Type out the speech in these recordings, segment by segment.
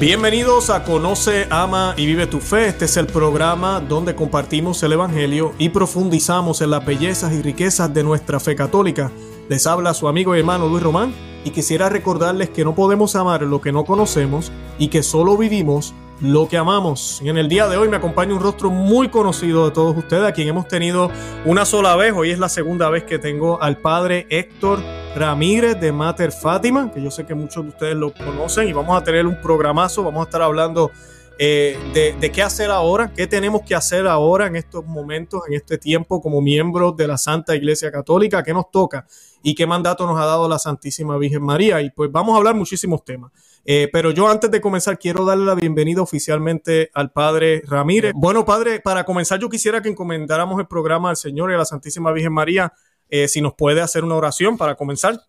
Bienvenidos a Conoce, Ama y Vive tu Fe. Este es el programa donde compartimos el Evangelio y profundizamos en las bellezas y riquezas de nuestra fe católica. Les habla su amigo y hermano Luis Román y quisiera recordarles que no podemos amar lo que no conocemos y que solo vivimos lo que amamos. Y en el día de hoy me acompaña un rostro muy conocido de todos ustedes, a quien hemos tenido una sola vez. Hoy es la segunda vez que tengo al padre Héctor Ramírez de Mater Fátima, que yo sé que muchos de ustedes lo conocen y vamos a tener un programazo, vamos a estar hablando eh, de, qué hacer ahora, qué tenemos que hacer ahora en estos momentos, en este tiempo como miembros de la Santa Iglesia Católica, qué nos toca y qué mandato nos ha dado la Santísima Virgen María. Y pues vamos a hablar muchísimos temas. Eh, pero yo antes de comenzar quiero darle la bienvenida oficialmente al Padre Ramírez. Bueno, Padre, para comenzar yo quisiera que encomendáramos el programa al Señor y a la Santísima Virgen María. Eh, si nos puede hacer una oración para comenzar.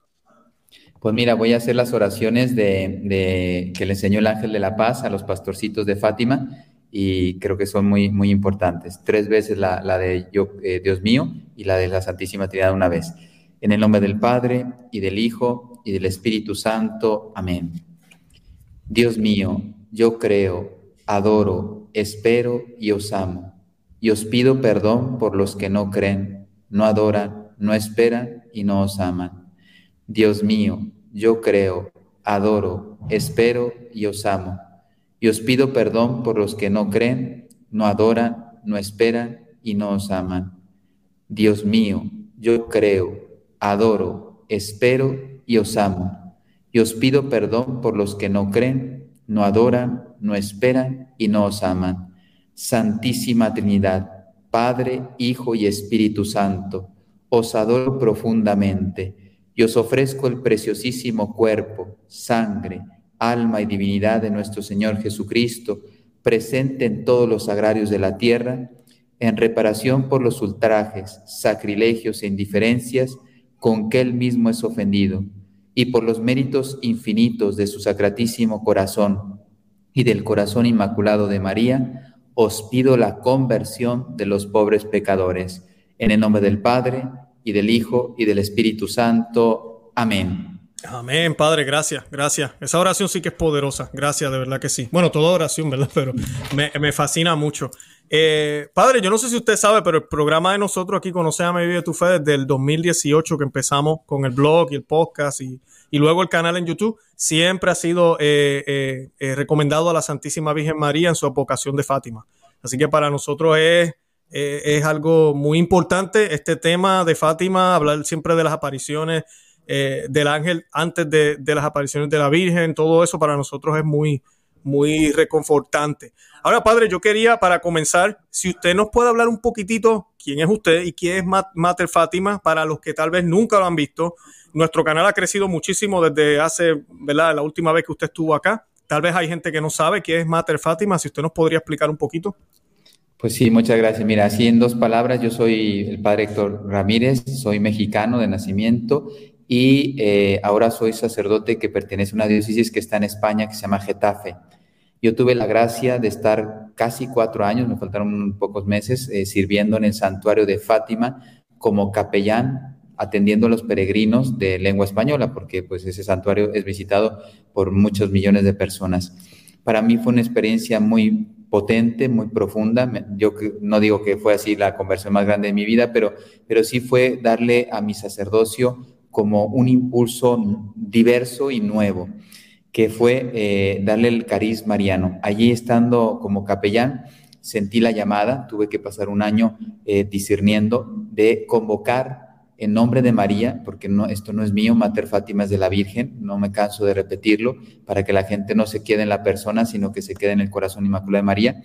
Pues mira, voy a hacer las oraciones de, que le enseñó el ángel de la paz a los pastorcitos de Fátima y creo que son muy, muy importantes. Tres veces la, de yo, eh, Dios mío y la de la Santísima Trinidad una vez. En el nombre del Padre y del Hijo y del Espíritu Santo. Amén. Dios mío, yo creo, adoro, espero y os amo. Y os pido perdón por los que no creen, no adoran, no esperan y no os aman Dios mío, yo creo, adoro, espero y os amo. Y os pido perdón por los que no creen, no adoran, no esperan y no os aman. Dios mío, yo creo, adoro, espero y os amo. Y os pido perdón por los que no creen, no adoran, no esperan y no os aman. Santísima Trinidad, Padre, Hijo y Espíritu Santo, os adoro profundamente y os ofrezco el preciosísimo cuerpo, sangre, alma y divinidad de nuestro Señor Jesucristo, presente en todos los sagrarios de la tierra, en reparación por los ultrajes, sacrilegios e indiferencias con que Él mismo es ofendido, y por los méritos infinitos de su sacratísimo corazón y del corazón inmaculado de María, os pido la conversión de los pobres pecadores. En el nombre del Padre, y del Hijo y del Espíritu Santo. Amén. Amén, Padre, gracias, gracias. Esa oración sí que es poderosa, gracias, de verdad que sí. Bueno, toda oración, ¿verdad? Pero me, fascina mucho. Eh, padre, yo no sé si usted sabe, pero el programa de nosotros aquí, Conoce a Vive tu Fe, desde el 2018 que empezamos con el blog y el podcast y, luego el canal en YouTube, siempre ha sido eh, eh, recomendado a la Santísima Virgen María en su vocación de Fátima. Así que para nosotros es eh, es algo muy importante. Este tema de Fátima, hablar siempre de las apariciones eh, del ángel antes de, las apariciones de la Virgen, todo eso para nosotros es muy, muy reconfortante. Ahora, padre, yo quería para comenzar, si usted nos puede hablar un poquitito quién es usted y quién es Mater Fátima, para los que tal vez nunca lo han visto. Nuestro canal ha crecido muchísimo desde hace, ¿verdad? La última vez que usted estuvo acá. Tal vez hay gente que no sabe quién es Mater Fátima, si usted nos podría explicar un poquito. Pues sí, muchas gracias. Mira, así en dos palabras, yo soy el padre Héctor Ramírez, soy mexicano de nacimiento y eh, ahora soy sacerdote que pertenece a una diócesis que está en España que se llama Getafe. Yo tuve la gracia de estar casi cuatro años, me faltaron pocos meses, eh, sirviendo en el santuario de Fátima como capellán, atendiendo a los peregrinos de lengua española, porque pues ese santuario es visitado por muchos millones de personas. Para mí fue una experiencia muy potente, muy profunda. Yo no digo que fue así la conversión más grande de mi vida, pero, pero sí fue darle a mi sacerdocio como un impulso diverso y nuevo, que fue eh, darle el cariz mariano. Allí estando como capellán, sentí la llamada, tuve que pasar un año eh, discerniendo de convocar en nombre de María, porque no, esto no es mío, Mater Fátima es de la Virgen, no me canso de repetirlo, para que la gente no se quede en la persona, sino que se quede en el corazón inmaculado de María,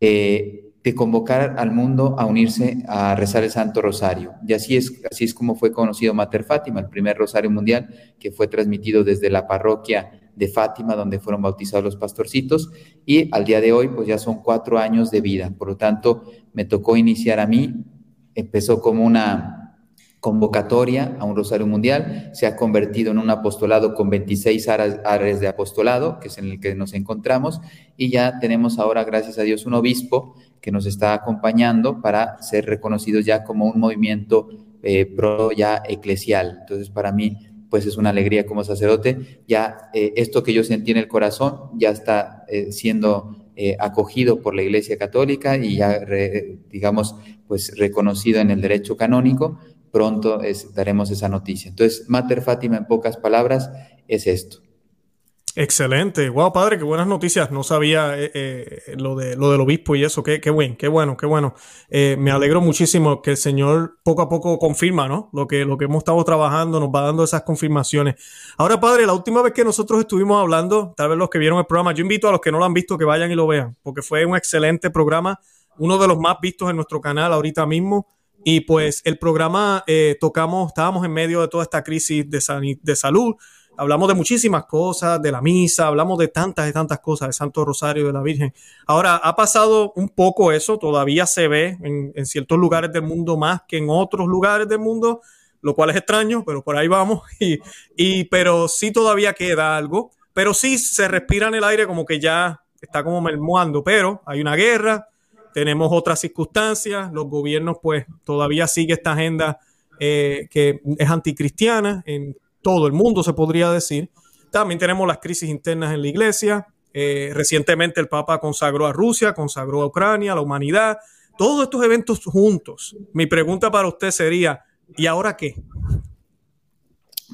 eh, de convocar al mundo a unirse a rezar el Santo Rosario. Y así es, así es como fue conocido Mater Fátima, el primer rosario mundial que fue transmitido desde la parroquia de Fátima, donde fueron bautizados los pastorcitos, y al día de hoy, pues ya son cuatro años de vida. Por lo tanto, me tocó iniciar a mí, empezó como una convocatoria a un Rosario Mundial, se ha convertido en un apostolado con 26 áreas de apostolado, que es en el que nos encontramos, y ya tenemos ahora, gracias a Dios, un obispo que nos está acompañando para ser reconocidos ya como un movimiento eh, pro ya eclesial. Entonces, para mí, pues es una alegría como sacerdote. Ya eh, esto que yo sentí en el corazón ya está eh, siendo eh, acogido por la Iglesia Católica y ya, digamos, pues reconocido en el derecho canónico. Pronto daremos esa noticia. Entonces, Mater Fátima, en pocas palabras, es esto. Excelente. Wow, padre, qué buenas noticias. No sabía eh, eh, lo, de, lo del obispo y eso. Qué, qué bueno, qué bueno, qué bueno. Eh, me alegro muchísimo que el Señor poco a poco confirma, ¿no? Lo que, lo que hemos estado trabajando, nos va dando esas confirmaciones. Ahora, padre, la última vez que nosotros estuvimos hablando, tal vez los que vieron el programa, yo invito a los que no lo han visto que vayan y lo vean, porque fue un excelente programa, uno de los más vistos en nuestro canal ahorita mismo. Y pues el programa tocamos, estábamos en medio de toda esta crisis de, de salud hablamos de muchísimas cosas, de la misa, hablamos de tantas y tantas cosas, de Santo Rosario, de la Virgen. Ahora, ha pasado un poco eso, todavía se ve en, ciertos lugares del mundo más que en otros lugares del mundo, lo cual es extraño, pero por ahí vamos. Y, y, pero sí todavía queda algo, pero sí se respira en el aire como que ya está como mermuando, pero hay una guerra, tenemos otras circunstancias, los gobiernos pues todavía sigue esta agenda eh, que es anticristiana en todo el mundo, se podría decir. También tenemos las crisis internas en la iglesia. Eh, recientemente el Papa consagró a Rusia, consagró a Ucrania, a la humanidad. Todos estos eventos juntos. Mi pregunta para usted sería, ¿y ahora qué?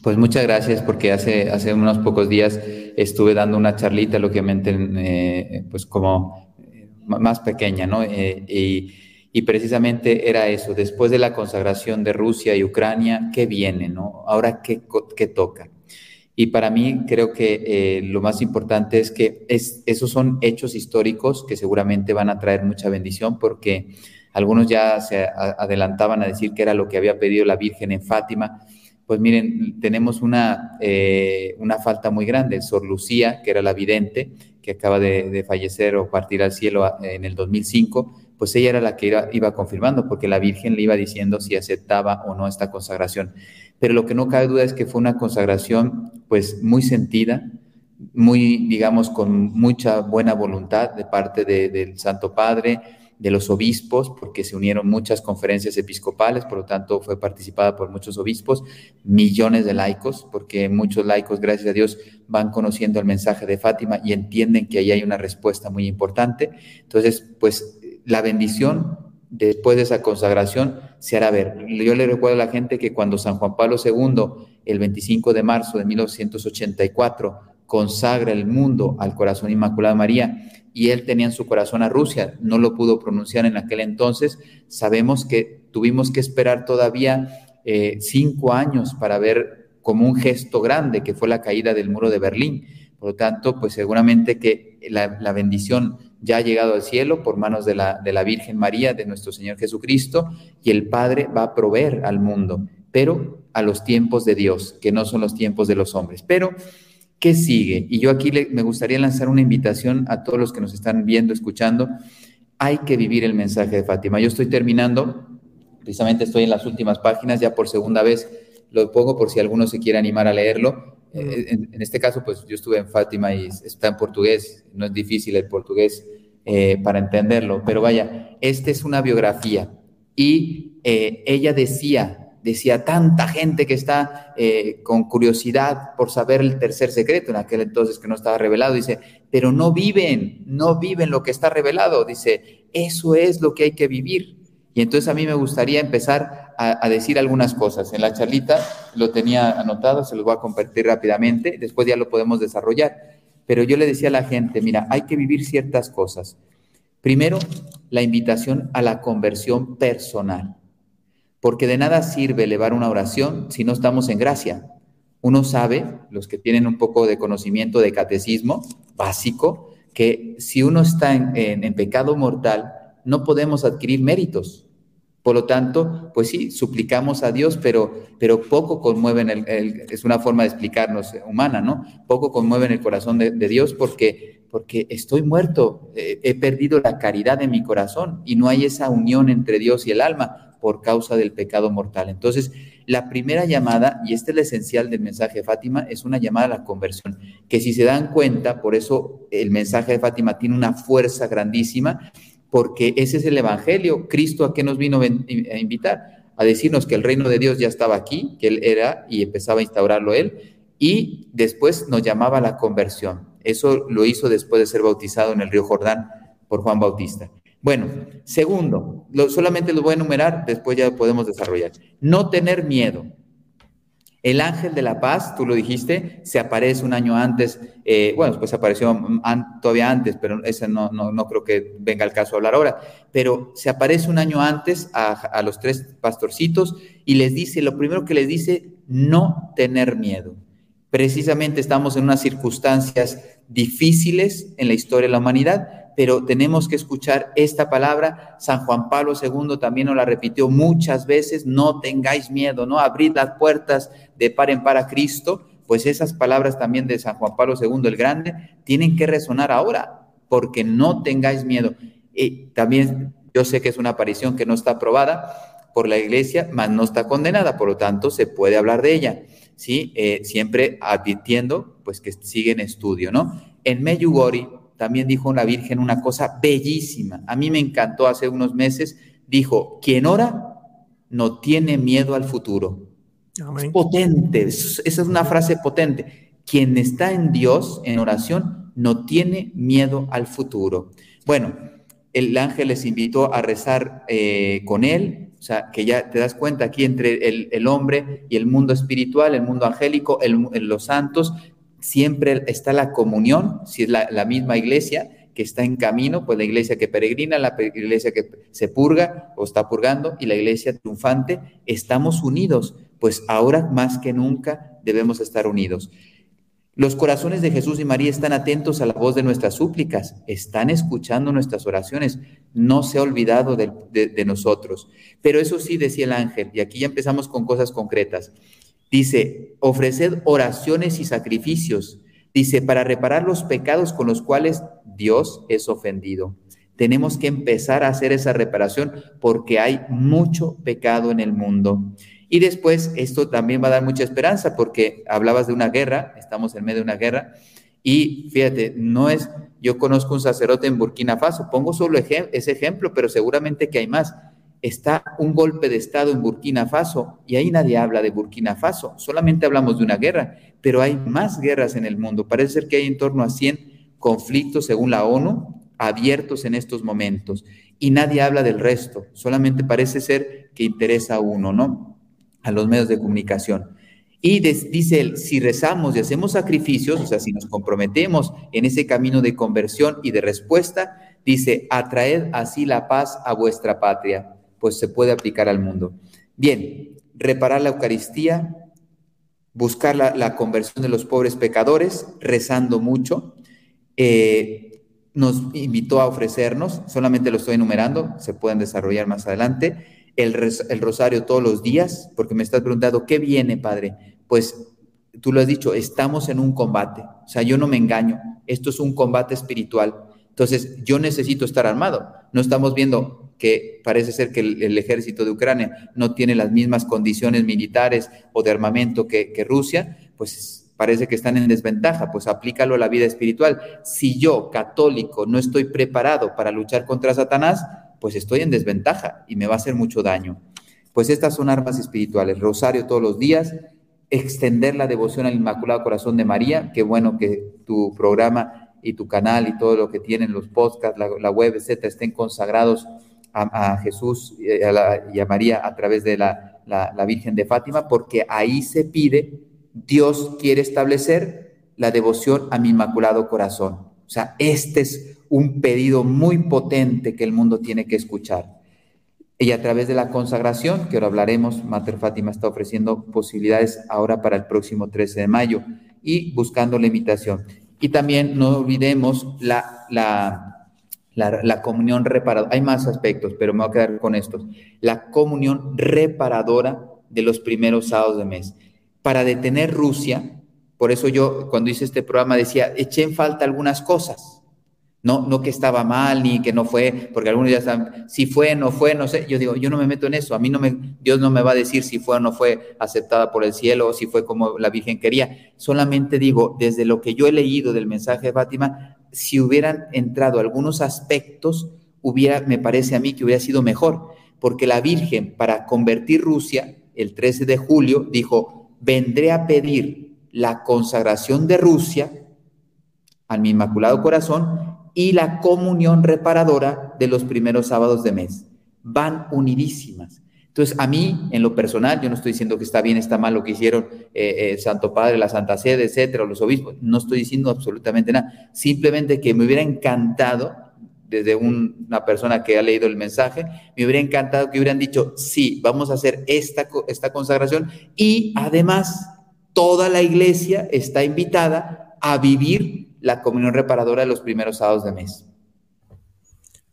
Pues muchas gracias porque hace, hace unos pocos días estuve dando una charlita, lógicamente, eh, pues como más pequeña, ¿no? y y precisamente era eso, después de la consagración de Rusia y Ucrania, ¿qué viene? No? Ahora, ¿qué, qué toca? Y para mí creo que eh, lo más importante es que es, esos son hechos históricos que seguramente van a traer mucha bendición porque algunos ya se adelantaban a decir que era lo que había pedido la Virgen en Fátima. Pues miren, tenemos una, eh, una falta muy grande. Sor Lucía, que era la vidente, que acaba de, de fallecer o partir al cielo en el 2005, pues ella era la que iba, confirmando, porque la Virgen le iba diciendo si aceptaba o no esta consagración. Pero lo que no cabe duda es que fue una consagración pues muy sentida, muy, digamos, con mucha buena voluntad de parte del Santo Padre, de los obispos, porque se unieron muchas conferencias episcopales, por lo tanto fue participada por muchos obispos, millones de laicos, porque muchos laicos, gracias a Dios, van conociendo el mensaje de Fátima y entienden que ahí hay una respuesta muy importante. Entonces, pues la bendición después de esa consagración se hará ver. Yo le recuerdo a la gente que cuando San Juan Pablo II, el 25 de marzo de 1984, consagra el mundo al corazón inmaculado de María y él tenía en su corazón a Rusia, no lo pudo pronunciar en aquel entonces, sabemos que tuvimos que esperar todavía eh, cinco años para ver como un gesto grande que fue la caída del muro de Berlín. Por lo tanto, pues seguramente que la, la bendición ya ha llegado al cielo por manos de la, de la Virgen María, de nuestro Señor Jesucristo, y el Padre va a proveer al mundo, pero a los tiempos de Dios, que no son los tiempos de los hombres. Pero, ¿qué sigue? Y yo aquí me gustaría lanzar una invitación a todos los que nos están viendo, escuchando. Hay que vivir el mensaje de Fátima. Yo estoy terminando, precisamente estoy en las últimas páginas, ya por segunda vez lo pongo por si alguno se quiere animar a leerlo. Eh, en, este caso, pues yo estuve en Fátima y está en portugués, no es difícil el portugués eh, para entenderlo, pero vaya, esta es una biografía y eh, ella decía, decía tanta gente que está con curiosidad por saber el tercer secreto, en aquel entonces que no estaba revelado, dice, pero no viven, no viven lo que está revelado, dice, eso es lo que hay que vivir. Y entonces a mí me gustaría empezar a, decir algunas cosas. En la charlita lo tenía anotado, se lo voy a compartir rápidamente, después ya lo podemos desarrollar. Pero yo le decía a la gente, mira, hay que vivir ciertas cosas. Primero, la invitación a la conversión personal. Porque de nada sirve elevar una oración si no estamos en gracia. Uno sabe, los que tienen un poco de conocimiento de catecismo básico, que si uno está en pecado mortal, no podemos adquirir méritos. Por lo tanto, pues sí, suplicamos a Dios, pero, pero poco conmueven, el, es una forma de explicarnos humana, ¿no? Poco conmueven el corazón de, Dios porque, porque estoy muerto, eh, he perdido la caridad de mi corazón y no hay esa unión entre Dios y el alma por causa del pecado mortal. Entonces, la primera llamada, y este es el esencial del mensaje de Fátima, es una llamada a la conversión, que si se dan cuenta, por eso el mensaje de Fátima tiene una fuerza grandísima, porque ese es el Evangelio. Cristo a qué nos vino a invitar? a decirnos que el reino de Dios ya estaba aquí, que Él era y empezaba a instaurarlo Él, y después nos llamaba a la conversión. Eso lo hizo después de ser bautizado en el río Jordán por Juan Bautista. Bueno, segundo, solamente lo voy a enumerar, después ya podemos desarrollar. No tener miedo. El ángel de la paz, tú lo dijiste, se aparece un año antes, eh, bueno, pues apareció todavía antes, pero ese no, no, creo que venga al caso hablar ahora, pero se aparece un año antes a, a los tres pastorcitos y les dice, lo primero que les dice, no tener miedo. Precisamente estamos en unas circunstancias difíciles en la historia de la humanidad, pero tenemos que escuchar esta palabra. San Juan Pablo II también nos la repitió muchas veces, no tengáis miedo, ¿no? Abrid las puertas de par en par a Cristo, pues esas palabras también de San Juan Pablo II el Grande tienen que resonar ahora, porque no tengáis miedo. Y también yo sé que es una aparición que no está aprobada por la iglesia, mas no está condenada, por lo tanto se puede hablar de ella, ¿sí? Eh, siempre advirtiendo, pues que sigue en estudio, ¿no? En Meyugori, también dijo la Virgen una cosa bellísima. A mí me encantó hace unos meses. Dijo, quien ora no tiene miedo al futuro. Es potente, esa es una frase potente. Quien está en Dios, en oración, no tiene miedo al futuro. Bueno, el ángel les invitó a rezar eh, con él, o sea, que ya te das cuenta aquí entre el, hombre y el mundo espiritual, el mundo angélico, los santos, siempre está la comunión, si es la, misma iglesia que está en camino, pues la iglesia que peregrina, la iglesia que se purga o está purgando y la iglesia triunfante, estamos unidos, pues ahora más que nunca debemos estar unidos. Los corazones de Jesús y María están atentos a la voz de nuestras súplicas, están escuchando nuestras oraciones, no se ha olvidado de, de nosotros. Pero eso sí decía el ángel, y aquí ya empezamos con cosas concretas. Dice, ofreced oraciones y sacrificios. Dice, para reparar los pecados con los cuales Dios es ofendido. Tenemos que empezar a hacer esa reparación porque hay mucho pecado en el mundo. Y después esto también va a dar mucha esperanza porque hablabas de una guerra, estamos en medio de una guerra, y fíjate, no es, yo conozco un sacerdote en Burkina Faso, pongo solo ese ejemplo, pero seguramente que hay más está un golpe de Estado en Burkina Faso y ahí nadie habla de Burkina Faso, solamente hablamos de una guerra, pero hay más guerras en el mundo. Parece ser que hay en torno a 100 conflictos, según la ONU, abiertos en estos momentos y nadie habla del resto, solamente parece ser que interesa a uno, ¿no? A los medios de comunicación. Y dice él, si rezamos y hacemos sacrificios, o sea, si nos comprometemos en ese camino de conversión y de respuesta, dice, atraed así la paz a vuestra patria pues se puede aplicar al mundo. Bien, reparar la Eucaristía, buscar la, conversión de los pobres pecadores, rezando mucho. Eh, nos invitó a ofrecernos, solamente lo estoy enumerando, se pueden desarrollar más adelante, el, el rosario todos los días, porque me estás preguntando, ¿qué viene, Padre? Pues tú lo has dicho, estamos en un combate, o sea, yo no me engaño, esto es un combate espiritual. Entonces, yo necesito estar armado. No estamos viendo que parece ser que el, ejército de Ucrania no tiene las mismas condiciones militares o de armamento que, Rusia, pues parece que están en desventaja, pues aplícalo a la vida espiritual. Si yo, católico, no estoy preparado para luchar contra Satanás, pues estoy en desventaja y me va a hacer mucho daño. Pues estas son armas espirituales, rosario todos los días, extender la devoción al Inmaculado Corazón de María, qué bueno que tu programa y tu canal y todo lo que tienen los podcasts, la, web, etcétera, estén consagrados a, Jesús y a, María a través de la, la Virgen de Fátima, porque ahí se pide, Dios quiere establecer la devoción a mi inmaculado corazón. O sea, este es un pedido muy potente que el mundo tiene que escuchar. Y a través de la consagración, que ahora hablaremos, Mater Fátima está ofreciendo posibilidades ahora para el próximo 13 de mayo y buscando la invitación. Y también no olvidemos la, la, la, comunión reparadora. Hay más aspectos, pero me voy a quedar con estos. La comunión reparadora de los primeros sábados de mes. Para detener Rusia, por eso yo cuando hice este programa decía, eché en falta algunas cosas. No, no que estaba mal ni que no fue, porque algunos ya saben, si fue, no fue, no sé. Yo digo, yo no me meto en eso. A mí no me, Dios no me va a decir si fue o no fue aceptada por el cielo o si fue como la Virgen quería. Solamente digo, desde lo que yo he leído del mensaje de Fátima, si hubieran entrado algunos aspectos, hubiera, me parece a mí que hubiera sido mejor. porque la Virgen, para convertir Rusia, el 13 de julio, dijo, vendré a pedir la consagración de Rusia al mi Inmaculado Corazón y la comunión reparadora de los primeros sábados de mes. Van unidísimas. Entonces, a mí, en lo personal, yo no estoy diciendo que está bien, está mal lo que hicieron eh, el Santo Padre, la Santa Sede, etcétera, los obispos. No estoy diciendo absolutamente nada. Simplemente que me hubiera encantado, desde una persona que ha leído el mensaje, me hubiera encantado que hubieran dicho, sí, vamos a hacer esta, esta consagración y además toda la iglesia está invitada a vivir la comunión reparadora de los primeros sábados de mes.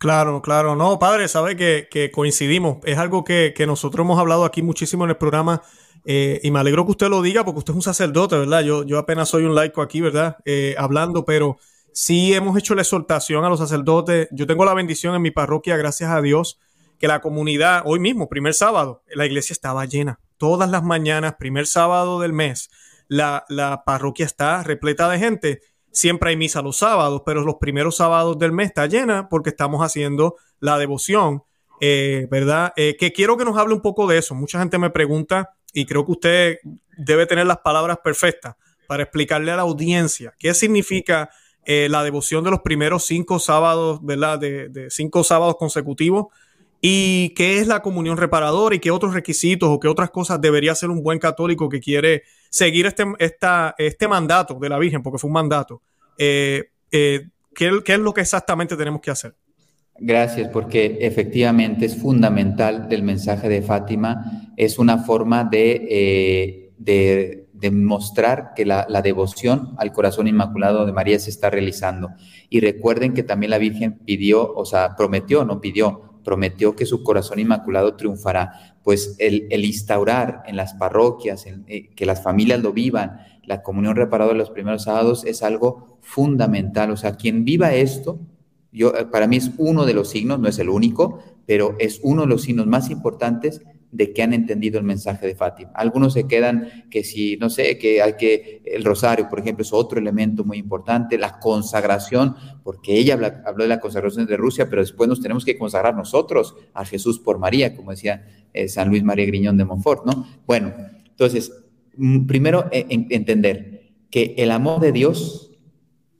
Claro, claro. No, padre, sabe que, coincidimos. Es algo que, nosotros hemos hablado aquí muchísimo en el programa eh, y me alegro que usted lo diga porque usted es un sacerdote, ¿verdad? Yo, yo apenas soy un laico aquí, ¿verdad? Eh, hablando, pero sí hemos hecho la exhortación a los sacerdotes. Yo tengo la bendición en mi parroquia, gracias a Dios, que la comunidad, hoy mismo, primer sábado, la iglesia estaba llena. Todas las mañanas, primer sábado del mes, la, la parroquia está repleta de gente Siempre hay misa los sábados, pero los primeros sábados del mes está llena porque estamos haciendo la devoción, eh, ¿verdad? Eh, que quiero que nos hable un poco de eso. Mucha gente me pregunta y creo que usted debe tener las palabras perfectas para explicarle a la audiencia qué significa eh, la devoción de los primeros cinco sábados, ¿verdad? De, de, cinco sábados consecutivos y qué es la comunión reparadora y qué otros requisitos o qué otras cosas debería hacer un buen católico que quiere seguir este, esta, este mandato de la Virgen, porque fue un mandato. Eh, eh, ¿qué, es lo que exactamente tenemos que hacer? Gracias, porque efectivamente es fundamental del mensaje de Fátima, es una forma de, eh, de, mostrar que la, la, devoción al corazón inmaculado de María se está realizando. Y recuerden que también la Virgen pidió, o sea, prometió, no pidió, prometió que su corazón inmaculado triunfará, pues el, instaurar en las parroquias, eh, que las familias lo vivan, la comunión reparada los primeros sábados es algo fundamental. O sea, quien viva esto, yo, eh, para mí es uno de los signos, no es el único, pero es uno de los signos más importantes de que han entendido el mensaje de Fátima. Algunos se quedan que si, no sé, que hay que, el rosario, por ejemplo, es otro elemento muy importante, la consagración, porque ella habló de la consagración de Rusia, pero después nos tenemos que consagrar nosotros a Jesús por María, como decía eh, San Luis María Griñón de Montfort, ¿no? Bueno, entonces, mm, primero eh, entender que el amor de Dios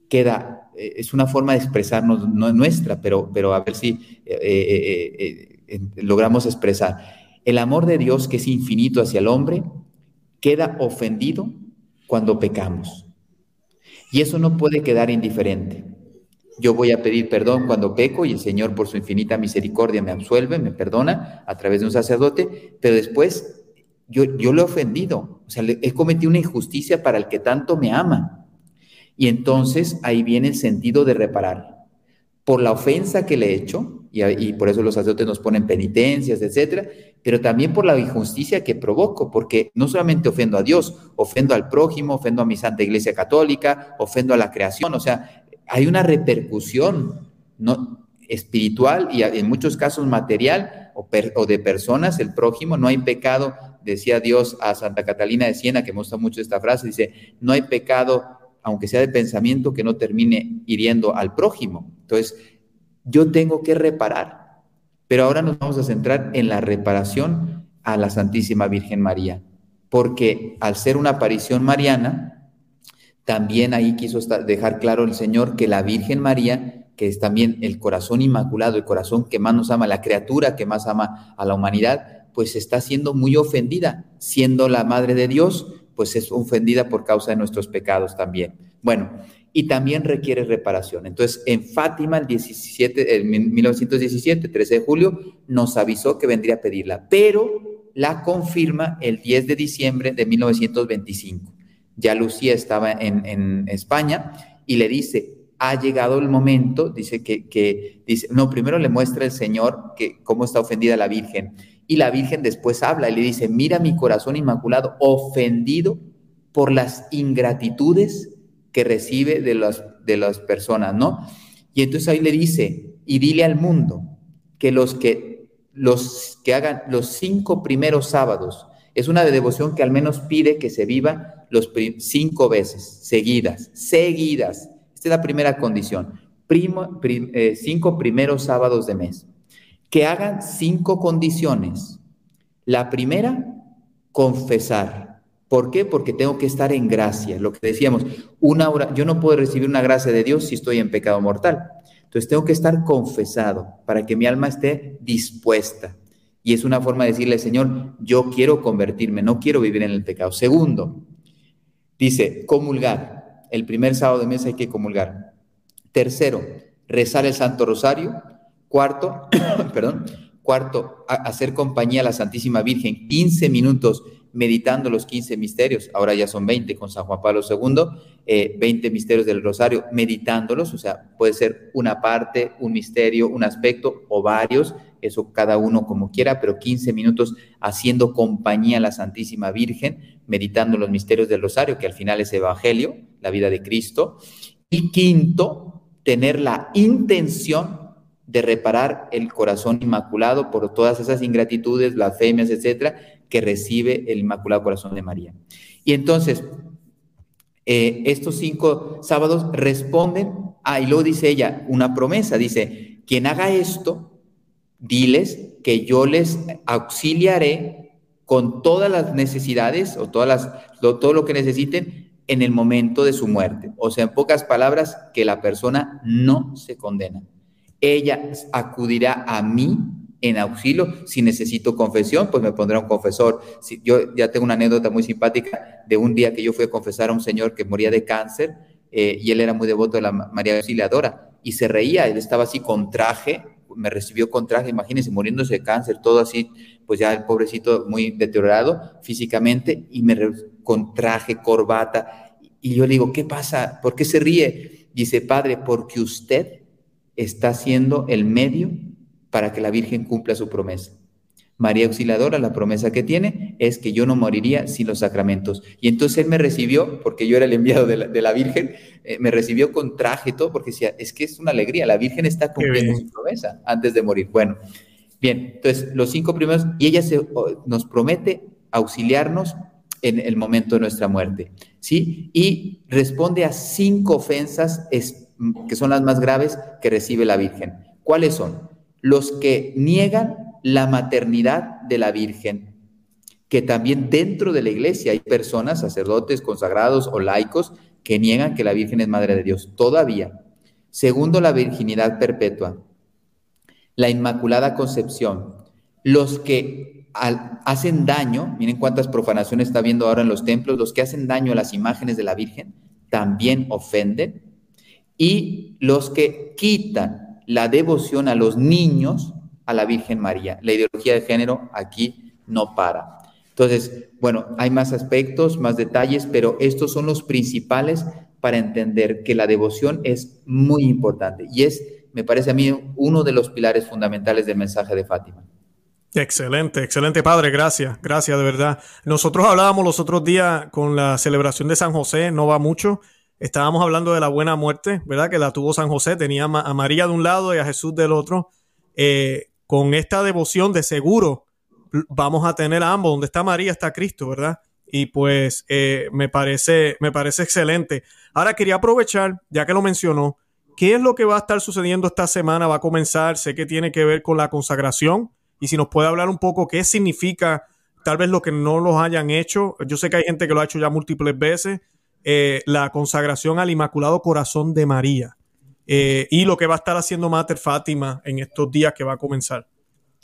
queda, eh, es una forma de expresarnos, no nuestra, pero, pero a ver si logramos expresar el amor de Dios, que es infinito hacia el hombre, queda ofendido cuando pecamos. Y eso no puede quedar indiferente. Yo voy a pedir perdón cuando peco y el Señor por su infinita misericordia me absuelve, me perdona a través de un sacerdote, pero después yo, yo lo he ofendido, o sea, he cometido una injusticia para el que tanto me ama. Y entonces ahí viene el sentido de reparar. Por la ofensa que le he hecho, y, y por eso los sacerdotes nos ponen penitencias, etcétera, pero también por la injusticia que provoco, porque no solamente ofendo a Dios, ofendo al prójimo, ofendo a mi Santa Iglesia Católica, ofendo a la creación, o sea, hay una repercusión no, espiritual y en muchos casos material o, o, de personas, el prójimo, no hay pecado, decía Dios a Santa Catalina de Siena, que me gusta mucho esta frase, dice, no hay pecado, aunque sea de pensamiento, que no termine hiriendo al prójimo. Entonces, yo tengo que reparar, pero ahora nos vamos a centrar en la reparación a la Santísima Virgen María, porque al ser una aparición mariana, también ahí quiso dejar claro el Señor que la Virgen María, que es también el corazón inmaculado, el corazón que más nos ama, la criatura que más ama a la humanidad, pues está siendo muy ofendida, siendo la Madre de Dios, pues es ofendida por causa de nuestros pecados también. Bueno, y también requiere reparación. Entonces, en Fátima, el 17, en 1917, 13 de julio, nos avisó que vendría a pedirla, pero la confirma el 10 de diciembre de 1925. Ya Lucía estaba en, España y le dice, ha llegado el momento, dice que, que, dice, no, primero le muestra el Señor que cómo está ofendida la Virgen. Y la Virgen después habla y le dice, mira mi corazón inmaculado ofendido por las ingratitudes que recibe de las, de las personas, ¿no? Y entonces ahí le dice, y dile al mundo que los que, los que hagan los cinco primeros sábados, es una devoción que al menos pide que se viva los cinco veces, seguidas, seguidas. Esta es la primera condición. Eh, cinco primeros sábados de mes. que hagan cinco condiciones. La primera, confesar. ¿Por qué? Porque tengo que estar en gracia. Lo que decíamos, una hora, yo no puedo recibir una gracia de Dios si estoy en pecado mortal. Entonces tengo que estar confesado para que mi alma esté dispuesta. Y es una forma de decirle, Señor, yo quiero convertirme, no quiero vivir en el pecado. Segundo, dice, comulgar. El primer sábado de mes hay que comulgar. Tercero, rezar el Santo Rosario. Cuarto, perdón, Cuarto, hacer compañía a la Santísima Virgen 15 minutos meditando los 15 misterios, ahora ya son 20 con San Juan Pablo II, 20 eh, misterios del Rosario, meditándolos, o sea, puede ser una parte, un misterio, un aspecto o varios, eso cada uno como quiera, pero 15 minutos haciendo compañía a la Santísima Virgen, meditando los misterios del Rosario, que al final es Evangelio, la vida de Cristo. Y quinto, tener la intención de reparar el corazón inmaculado por todas esas ingratitudes, blasfemias, etcétera, que recibe el Inmaculado Corazón de María. Y entonces, eh, estos cinco sábados responden, ah, y luego dice ella, una promesa, dice, quien haga esto, diles que yo les auxiliaré con todas las necesidades o todas las, todo lo que necesiten en el momento de su muerte. O sea, en pocas palabras, que la persona no se condena ella acudirá a mí en auxilio. Si necesito confesión, pues me pondrá un confesor. Si, yo ya tengo una anécdota muy simpática de un día que yo fui a confesar a un señor que moría de cáncer eh, y él era muy devoto de la María Auxiliadora y se reía, él estaba así con traje, me recibió con traje, imagínense, muriéndose de cáncer, todo así, pues ya el pobrecito muy deteriorado físicamente y me con traje, corbata. Y yo le digo, ¿qué pasa? ¿Por qué se ríe? Dice, padre, porque usted está siendo el medio para que la Virgen cumpla su promesa. María Auxiliadora, la promesa que tiene es que yo no moriría sin los sacramentos. Y entonces él me recibió, porque yo era el enviado de la, Virgen, eh, me recibió con traje y todo, porque decía, es que es una alegría, la Virgen está cumpliendo su promesa antes de morir. Bueno, bien, entonces los cinco primeros, y ella se, nos promete auxiliarnos en el momento de nuestra muerte, ¿sí? Y responde a cinco ofensas que son las más graves que recibe la Virgen. ¿Cuáles son? Los que niegan la maternidad de la Virgen, que también dentro de la iglesia hay personas, sacerdotes, consagrados o laicos, que niegan que la Virgen es Madre de Dios. Todavía. Segundo, la virginidad perpetua. La Inmaculada Concepción. Los que hacen daño, miren cuántas profanaciones está viendo ahora en los templos, los que hacen daño a las imágenes de la Virgen también ofenden y los que quitan la devoción a los niños a la Virgen María. La ideología de género aquí no para. Entonces, bueno, hay más aspectos, más detalles, pero estos son los principales para entender que la devoción es muy importante y es, me parece a mí, uno de los pilares fundamentales del mensaje de Fátima. Excelente, excelente padre, gracias, gracias de verdad. Nosotros hablábamos los otros días con la celebración de San José, no va mucho, Estábamos hablando de la buena muerte, ¿verdad? Que la tuvo San José, tenía a María de un lado y a Jesús del otro. Eh, con esta devoción de seguro vamos a tener a ambos. Donde está María está Cristo, ¿verdad? Y pues eh, me, parece, me parece excelente. Ahora quería aprovechar, ya que lo mencionó, ¿qué es lo que va a estar sucediendo esta semana? Va a comenzar, sé que tiene que ver con la consagración y si nos puede hablar un poco qué significa tal vez lo que no los hayan hecho. Yo sé que hay gente que lo ha hecho ya múltiples veces, eh, la consagración al Inmaculado Corazón de María eh, y lo que va a estar haciendo Mater Fátima en estos días que va a comenzar.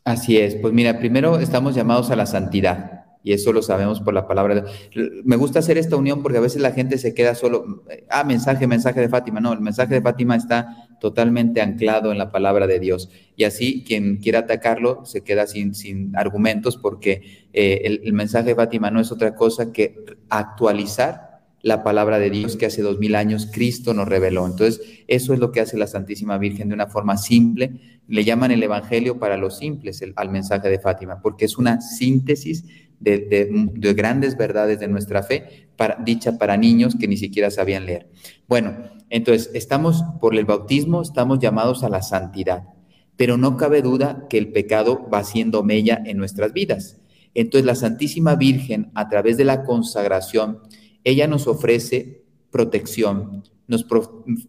Así es, pues mira, primero estamos llamados a la santidad y eso lo sabemos por la palabra. Me gusta hacer esta unión porque a veces la gente se queda solo, ah, mensaje, mensaje de Fátima. No, el mensaje de Fátima está totalmente anclado en la palabra de Dios. Y así quien quiera atacarlo se queda sin, sin argumentos porque eh, el, el mensaje de Fátima no es otra cosa que actualizar la palabra de Dios que hace dos mil años Cristo nos reveló. Entonces, eso es lo que hace la Santísima Virgen de una forma simple. Le llaman el Evangelio para los simples al mensaje de Fátima, porque es una síntesis de, grandes verdades de nuestra fe, para, dicha para niños que ni siquiera sabían leer. Bueno, entonces, estamos, por el bautismo, estamos llamados a la santidad, pero no cabe duda que el pecado va siendo mella en nuestras vidas. Entonces, la Santísima Virgen, a través de la consagración, ella nos ofrece protección, nos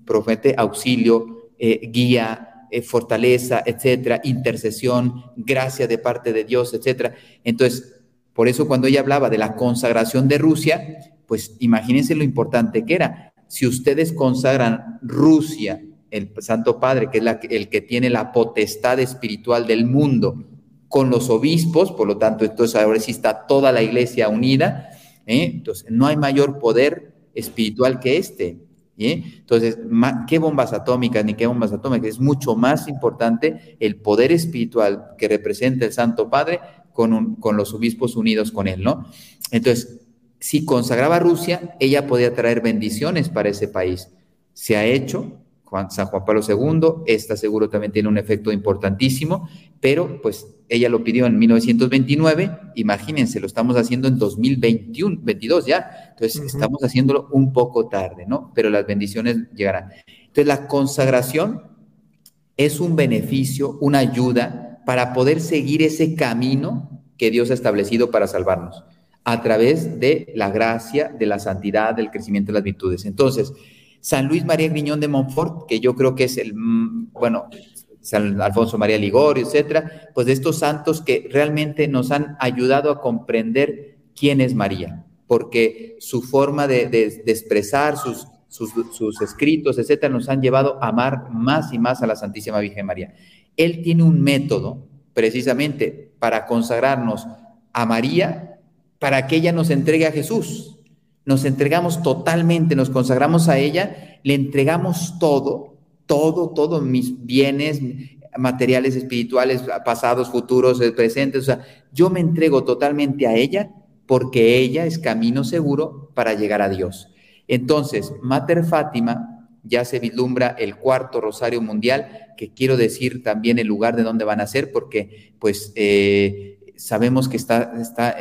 promete auxilio, eh, guía, eh, fortaleza, etcétera, intercesión, gracia de parte de Dios, etcétera. Entonces, por eso cuando ella hablaba de la consagración de Rusia, pues imagínense lo importante que era. Si ustedes consagran Rusia, el Santo Padre, que es el que tiene la potestad espiritual del mundo, con los obispos, por lo tanto, entonces ahora sí está toda la iglesia unida, ¿eh? entonces no hay mayor poder espiritual que este. Entonces, ¿qué bombas atómicas ni qué bombas atómicas? Es mucho más importante el poder espiritual que representa el Santo Padre con, con los obispos unidos con él, ¿no? Entonces, si consagraba a Rusia, ella podía traer bendiciones para ese país. Se ha hecho, Juan, San Juan Pablo II, esta seguro también tiene un efecto importantísimo, pero pues ella lo pidió en 1929, imagínense, lo estamos haciendo en 2021, 22 ya, entonces estamos haciéndolo un poco tarde, ¿no? Pero las bendiciones llegarán. Entonces la consagración es un beneficio, una ayuda para poder seguir ese camino que Dios ha establecido para salvarnos, a través de la gracia, de la santidad, del crecimiento de las virtudes. Entonces, San Luis María Griñón de Montfort, que yo creo que es el, mm, bueno, San Alfonso María Ligorio, etcétera, pues de estos santos que realmente nos han ayudado a comprender quién es María, porque su forma de, expresar sus, sus, escritos, etcétera, nos han llevado a amar más y más a la Santísima Virgen María. Él tiene un método precisamente para consagrarnos a María, para que ella nos entregue a Jesús. Nos entregamos totalmente, nos consagramos a ella, le entregamos todo todo, todos mis bienes materiales, espirituales, pasados, futuros, eh, presentes. O sea, yo me entrego totalmente a ella porque ella es camino seguro para llegar a Dios. Entonces, Mater Fátima ya se vislumbra el cuarto rosario mundial, que quiero decir también el lugar de donde van a ser, porque pues eh, sabemos que está, está,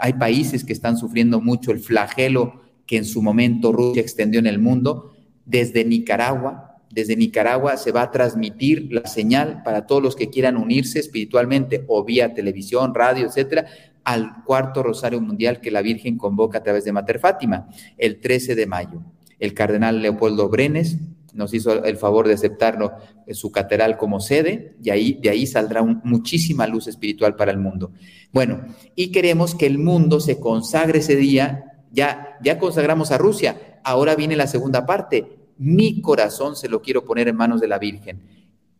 hay países que están sufriendo mucho el flagelo que en su momento Rusia extendió en el mundo, desde Nicaragua, desde Nicaragua se va a transmitir la señal para todos los que quieran unirse espiritualmente o vía televisión, radio, etcétera, al cuarto Rosario Mundial que la Virgen convoca a través de Mater Fátima, el 13 de mayo. El cardenal Leopoldo Brenes nos hizo el favor de aceptarlo en su catedral como sede y ahí, de ahí saldrá muchísima luz espiritual para el mundo. Bueno, y queremos que el mundo se consagre ese día. Ya, ya consagramos a Rusia, ahora viene la segunda parte, mi corazón se lo quiero poner en manos de la Virgen.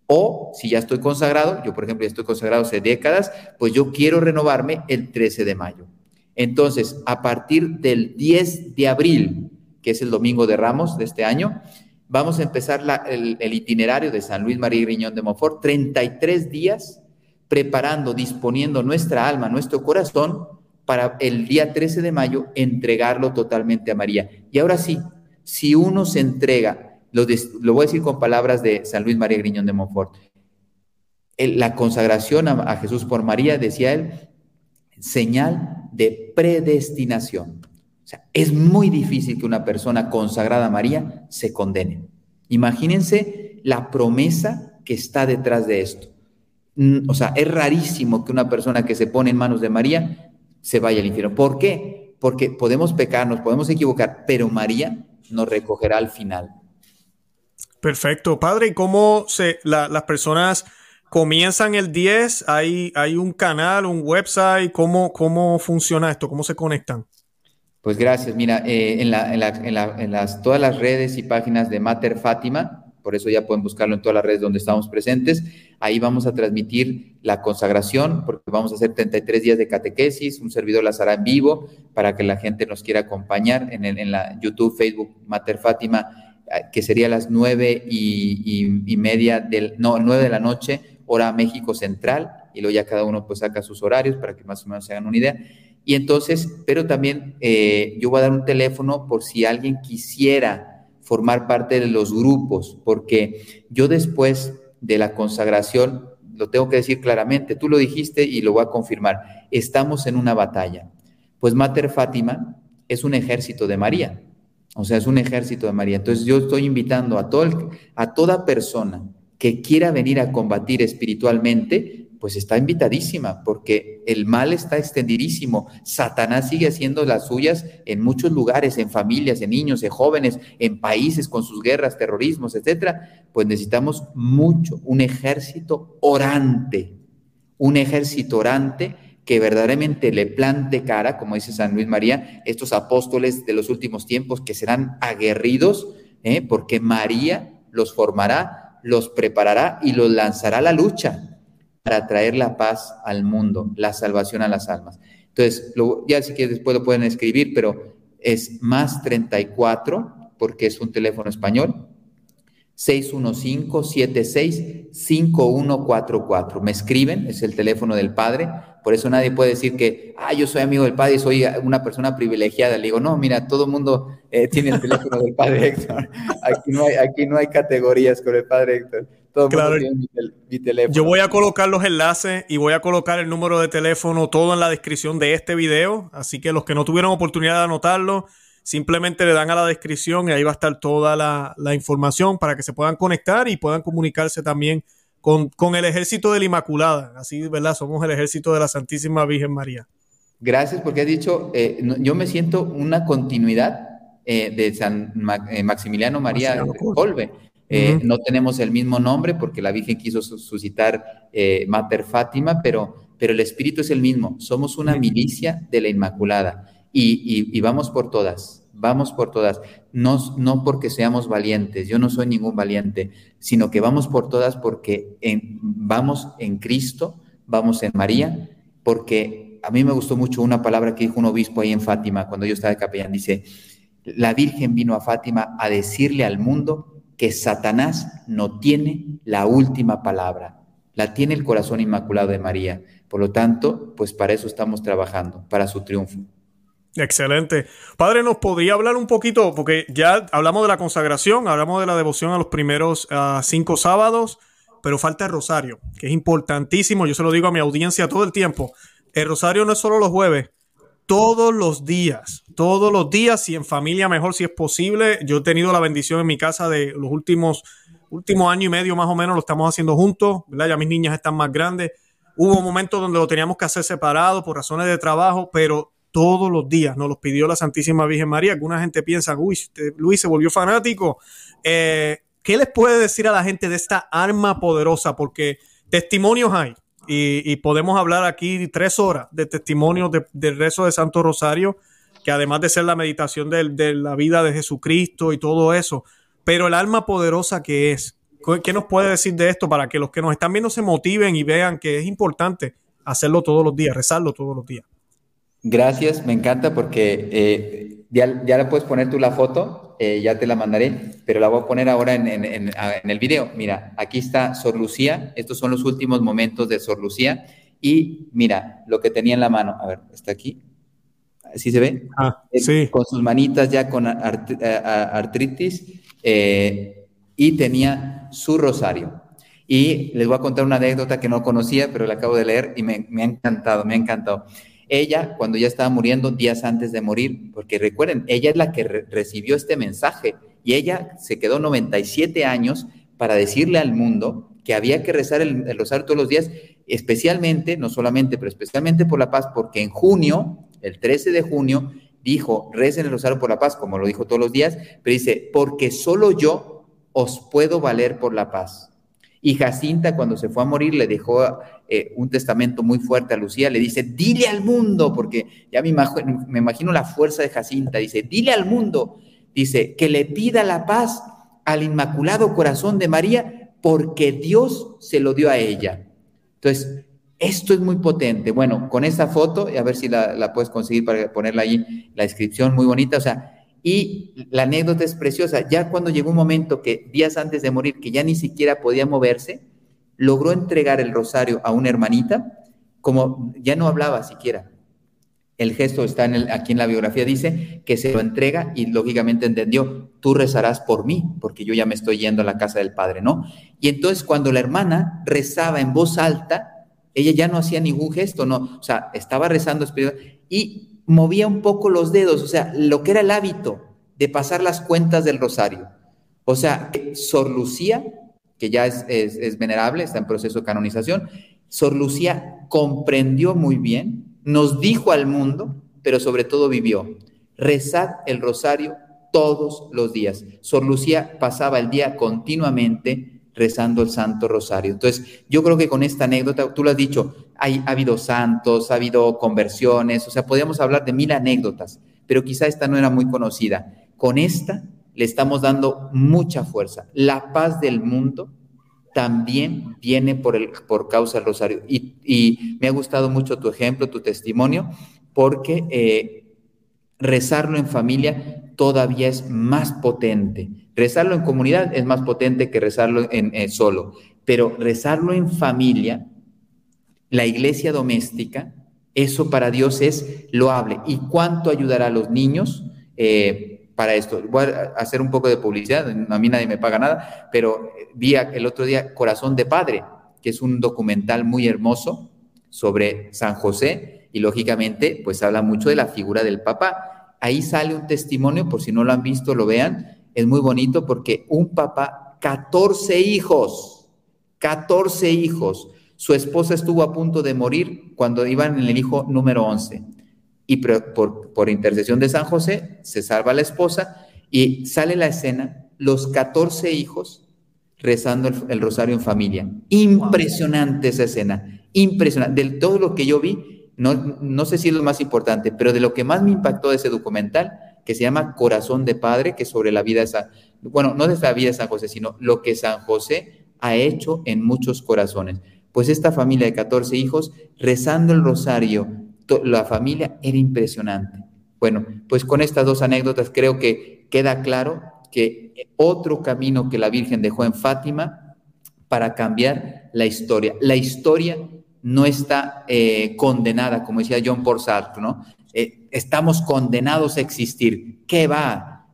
O si ya estoy consagrado, yo por ejemplo ya estoy consagrado hace décadas, pues yo quiero renovarme el 13 de mayo. Entonces, a partir del 10 de abril, que es el domingo de Ramos de este año, vamos a empezar el, itinerario de San Luis María Griñón de Montfort, 33 días preparando, disponiendo nuestra alma, nuestro corazón, para el día 13 de mayo entregarlo totalmente a María. Y ahora sí, si uno se entrega, lo, voy a decir con palabras de San Luis María Griñón de Montfort, la consagración a, Jesús por María, decía él, señal de predestinación. Sea, es muy difícil que una persona consagrada a María se condene. Imagínense la promesa que está detrás de esto. O sea, es rarísimo que una persona que se pone en manos de María se vaya al infierno. ¿Por qué? Porque podemos pecar, nos podemos equivocar, pero María nos recogerá al final. Perfecto, padre. ¿Y cómo se, las personas comienzan el 10? ¿Hay, ¿Hay un canal, un website? ¿Cómo, ¿Cómo funciona esto? ¿Cómo se conectan? Pues gracias. Mira, eh, en, la, en, la, en, las, todas las redes y páginas de Mater Fátima, por eso ya pueden buscarlo en todas las redes donde estamos presentes. Ahí vamos a transmitir la consagración, porque vamos a hacer 33 días de catequesis, un servidor las hará en vivo para que la gente nos quiera acompañar en, en la YouTube, Facebook, Mater Fátima, eh, que sería las nueve y, media, del, no, nueve de la noche, hora México Central, y luego ya cada uno pues saca sus horarios para que más o menos se hagan una idea. Y entonces, pero también eh, yo voy a dar un teléfono por si alguien quisiera formar parte de los grupos, porque yo después de la consagración, lo tengo que decir claramente, tú lo dijiste y lo voy a confirmar, estamos en una batalla. Pues Mater Fátima es un ejército de María, o sea, es un ejército de María. Entonces yo estoy invitando a, todo a toda persona que quiera venir a combatir espiritualmente, pues está invitadísima, porque el mal está extendidísimo. Satanás sigue haciendo las suyas en muchos lugares, en familias, en niños, en jóvenes, en países con sus guerras, terrorismos, etcétera. Pues necesitamos mucho, un ejército orante, un ejército orante que verdaderamente le plante cara, como dice San Luis María, estos apóstoles de los últimos tiempos que serán aguerridos, ¿eh? porque María los formará, los preparará y los lanzará a la lucha para traer la paz al mundo, la salvación a las almas. Entonces, ya si que después lo pueden escribir, pero es más 34, porque es un teléfono español, 615-76-5144. Me escriben, es el teléfono del Padre, por eso nadie puede decir que, ah, yo soy amigo del Padre soy una persona privilegiada. Le digo, no, mira, todo el mundo eh, tiene el teléfono del Padre Héctor. Aquí no, hay, aquí no hay categorías con el Padre Héctor claro, Yo voy a colocar los enlaces y voy a colocar el número de teléfono todo en la descripción de este video. Así que los que no tuvieron oportunidad de anotarlo, simplemente le dan a la descripción y ahí va a estar toda la, información para que se puedan conectar y puedan comunicarse también con, el ejército de la Inmaculada. Así, ¿verdad? Somos el ejército de la Santísima Virgen María. Gracias porque has dicho, eh, yo me siento una continuidad eh, de San eh, Maximiliano María Colbe eh, no tenemos el mismo nombre porque la Virgen quiso suscitar eh, Mater Fátima, pero, pero el espíritu es el mismo. Somos una milicia de la Inmaculada y, vamos por todas, vamos por todas. No, no porque seamos valientes, yo no soy ningún valiente, sino que vamos por todas porque vamos en Cristo, vamos en María, porque a mí me gustó mucho una palabra que dijo un obispo ahí en Fátima cuando yo estaba de capellán. Dice, la Virgen vino a Fátima a decirle al mundo que Satanás no tiene la última palabra, la tiene el corazón inmaculado de María. Por lo tanto, pues para eso estamos trabajando, para su triunfo. Excelente. Padre, ¿nos podría hablar un poquito? Porque ya hablamos de la consagración, hablamos de la devoción a los primeros ah, cinco sábados, pero falta el rosario, que es importantísimo. Yo se lo digo a mi audiencia todo el tiempo. El rosario no es solo los jueves, todos los días, todos los días, si en familia mejor, si es posible. Yo he tenido la bendición en mi casa de los últimos, últimos año y medio más o menos, lo estamos haciendo juntos, ¿verdad? Ya mis niñas están más grandes. Hubo momentos donde lo teníamos que hacer separado por razones de trabajo, pero todos los días nos los pidió la Santísima Virgen María. Alguna gente piensa, uy, Luis se volvió fanático. Eh, ¿Qué les puede decir a la gente de esta arma poderosa? Porque testimonios hay, y, podemos hablar aquí tres horas de testimonios del rezo de Santo Rosario, que además de ser la meditación de, la vida de Jesucristo y todo eso, pero el alma poderosa que es. ¿Qué nos puede decir de esto para que los que nos están viendo se motiven y vean que es importante hacerlo todos los días, rezarlo todos los días? Gracias, me encanta porque eh, ya, ya le puedes poner tú la foto eh, ya te la mandaré, pero la voy a poner ahora en, el video. Mira, aquí está Sor Lucía, estos son los últimos momentos de Sor Lucía, y mira lo que tenía en la mano, a ver, está aquí, ¿sí se ve? Ah, eh, sí. Con sus manitas ya con eh, artritis, y tenía su rosario. Y les voy a contar una anécdota que no conocía, pero la acabo de leer y me, me ha encantado, me ha encantado. Ella, cuando ya estaba muriendo, días antes de morir, porque recuerden, ella es la que recibió este mensaje y ella se quedó 97 años para decirle al mundo que había que rezar el, rosario todos los días, especialmente, no solamente, pero especialmente por la paz, porque en junio, el 13 de junio, dijo, recen el rosario por la paz, como lo dijo todos los días, pero dice, porque solo yo os puedo valer por la paz. Y Jacinta, cuando se fue a morir, le dejó eh, un testamento muy fuerte a Lucía. Le dice, dile al mundo, porque ya me imagino, la fuerza de Jacinta. Dice, dile al mundo, dice, que le pida la paz al Inmaculado Corazón de María, porque Dios se lo dio a ella. Entonces, esto es muy potente. Bueno, con esta foto, a ver si la, la puedes conseguir para ponerla ahí, la descripción muy bonita. O sea, y la anécdota es preciosa. Ya cuando llegó un momento que días antes de morir, que ya ni siquiera podía moverse, logró entregar el rosario a una hermanita, como ya no hablaba siquiera. El gesto está en el, aquí en la biografía, dice que se lo entrega y lógicamente entendió, tú rezarás por mí, porque yo ya me estoy yendo a la casa del Padre, ¿no? Y entonces cuando la hermana rezaba en voz alta, ella ya no hacía ningún gesto, no, o sea, estaba rezando y movía un poco los dedos, o sea, lo que era el hábito de pasar las cuentas del rosario. O sea, Sor Lucía, que ya es, venerable, está en proceso de canonización, Sor Lucía comprendió muy bien, nos dijo al mundo, pero sobre todo vivió. Rezad el rosario todos los días. Sor Lucía pasaba el día continuamente rezando el Santo Rosario. Entonces, yo creo que con esta anécdota, tú lo has dicho, hay, ha habido santos, ha habido conversiones, o sea, podríamos hablar de mil anécdotas, pero quizá esta no era muy conocida. Con esta le estamos dando mucha fuerza. La paz del mundo también viene por, el, por causa del rosario. Y, me ha gustado mucho tu ejemplo, tu testimonio, porque eh, rezarlo en familia todavía es más potente. Rezarlo en comunidad es más potente que rezarlo en, eh, solo, pero rezarlo en familia, la iglesia doméstica, eso para Dios es loable. ¿Y cuánto ayudará a los niños? Eh, para esto. Voy a hacer un poco de publicidad, a mí nadie me paga nada, pero vi el otro día Corazón de Padre, que es un documental muy hermoso sobre San José y lógicamente pues habla mucho de la figura del papá. Ahí sale un testimonio, por si no lo han visto, lo vean, es muy bonito porque un papá, 14 hijos, 14 hijos, su esposa estuvo a punto de morir cuando iban en el hijo número 11 y por, intercesión de San José se salva la esposa y sale la escena, los 14 hijos rezando el, rosario en familia. Impresionante esa escena, impresionante. De todo lo que yo vi, no, no sé si es lo más importante, pero de lo que más me impactó de ese documental, que se llama Corazón de Padre, que sobre la vida de San, bueno, no de la vida de San José, sino lo que San José ha hecho en muchos corazones. Pues esta familia de 14 hijos, rezando el rosario la familia era impresionante. Bueno, pues con estas dos anécdotas creo que queda claro que otro camino que la Virgen dejó en Fátima para cambiar la historia. La historia no está eh, condenada, como decía John Paul ¿no? Eh, estamos condenados a existir. ¿Qué va?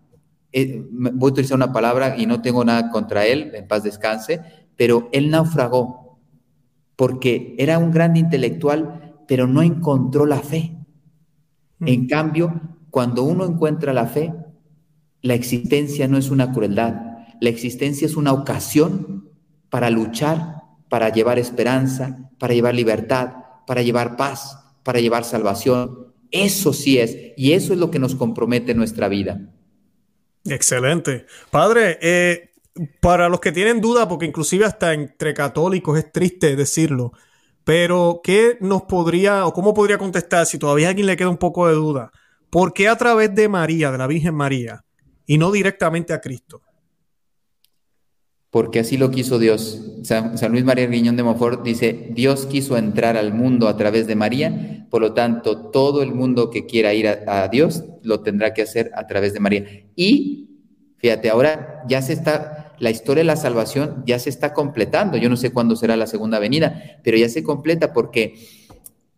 Eh, voy a utilizar una palabra y no tengo nada contra él, en paz descanse, pero él naufragó porque era un gran intelectual pero no encontró la fe. En cambio, cuando uno encuentra la fe, la existencia no es una crueldad, la existencia es una ocasión para luchar, para llevar esperanza, para llevar libertad, para llevar paz, para llevar salvación. Eso sí es, y eso es lo que nos compromete en nuestra vida. Excelente. Padre, eh, para los que tienen duda, porque inclusive hasta entre católicos es triste decirlo, pero, ¿qué nos podría o cómo podría contestar si todavía a alguien le queda un poco de duda? ¿Por qué a través de María, de la Virgen María, y no directamente a Cristo? Porque así lo quiso Dios. San, Luis María Guiñón de Montfort dice, Dios quiso entrar al mundo a través de María, por lo tanto, todo el mundo que quiera ir a, a Dios lo tendrá que hacer a través de María. Y, fíjate, ahora ya se está la historia de la salvación ya se está completando. Yo no sé cuándo será la segunda venida, pero ya se completa porque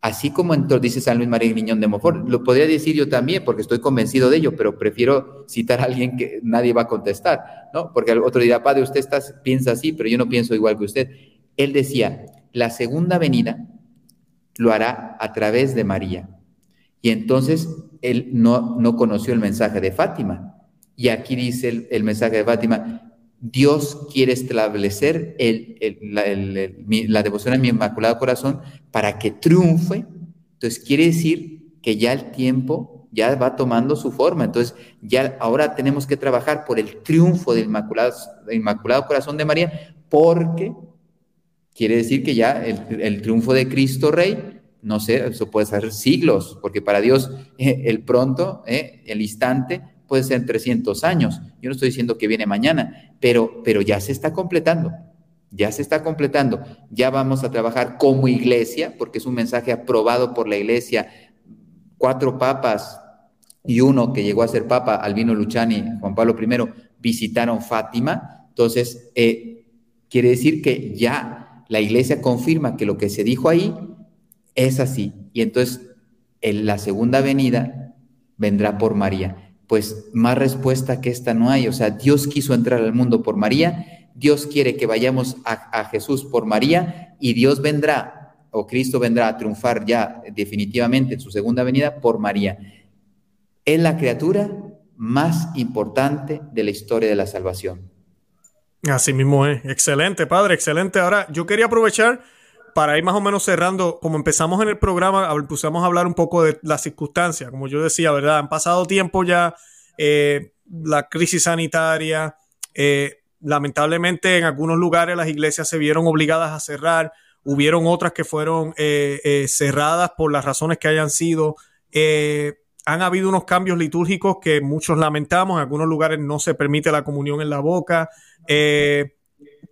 así como entonces dice San Luis María Niñón de Montfort, lo podría decir yo también porque estoy convencido de ello, pero prefiero citar a alguien que nadie va a contestar, ¿no? Porque el otro dirá, padre, usted está, piensa así, pero yo no pienso igual que usted. Él decía, la segunda venida lo hará a través de María. Y entonces él no, no conoció el mensaje de Fátima. Y aquí dice el mensaje de Fátima, Dios quiere establecer la, devoción a mi Inmaculado Corazón para que triunfe. Entonces quiere decir que ya el tiempo ya va tomando su forma. Entonces ya ahora tenemos que trabajar por el triunfo del Inmaculado, Corazón de María, porque quiere decir que ya el, triunfo de Cristo Rey, no sé, eso puede ser siglos, porque para Dios eh, el pronto, eh, el instante, puede ser 300 años. Yo no estoy diciendo que viene mañana, pero, pero ya se está completando. Ya se está completando. Ya vamos a trabajar como iglesia, porque es un mensaje aprobado por la iglesia. Cuatro papas y uno que llegó a ser papa, Albino Luciani, Juan Pablo I, visitaron Fátima. Entonces, eh, quiere decir que ya la iglesia confirma que lo que se dijo ahí es así. Y entonces, en la segunda venida vendrá por María pues más respuesta que esta no hay. O sea, Dios quiso entrar al mundo por María, Dios quiere que vayamos a, Jesús por María y Dios vendrá, o Cristo vendrá a triunfar ya definitivamente en su segunda venida por María. Es la criatura más importante de la historia de la salvación. Así mismo es. Excelente, Padre, excelente. Ahora, yo quería aprovechar para ir más o menos cerrando, como empezamos en el programa, empezamos a hablar un poco de las circunstancias, como yo decía, ¿verdad? Han pasado tiempo ya, eh, la crisis sanitaria, eh, lamentablemente en algunos lugares las iglesias se vieron obligadas a cerrar, hubieron otras que fueron eh, cerradas por las razones que hayan sido. han habido unos cambios litúrgicos que muchos lamentamos, en algunos lugares no se permite la comunión en la boca.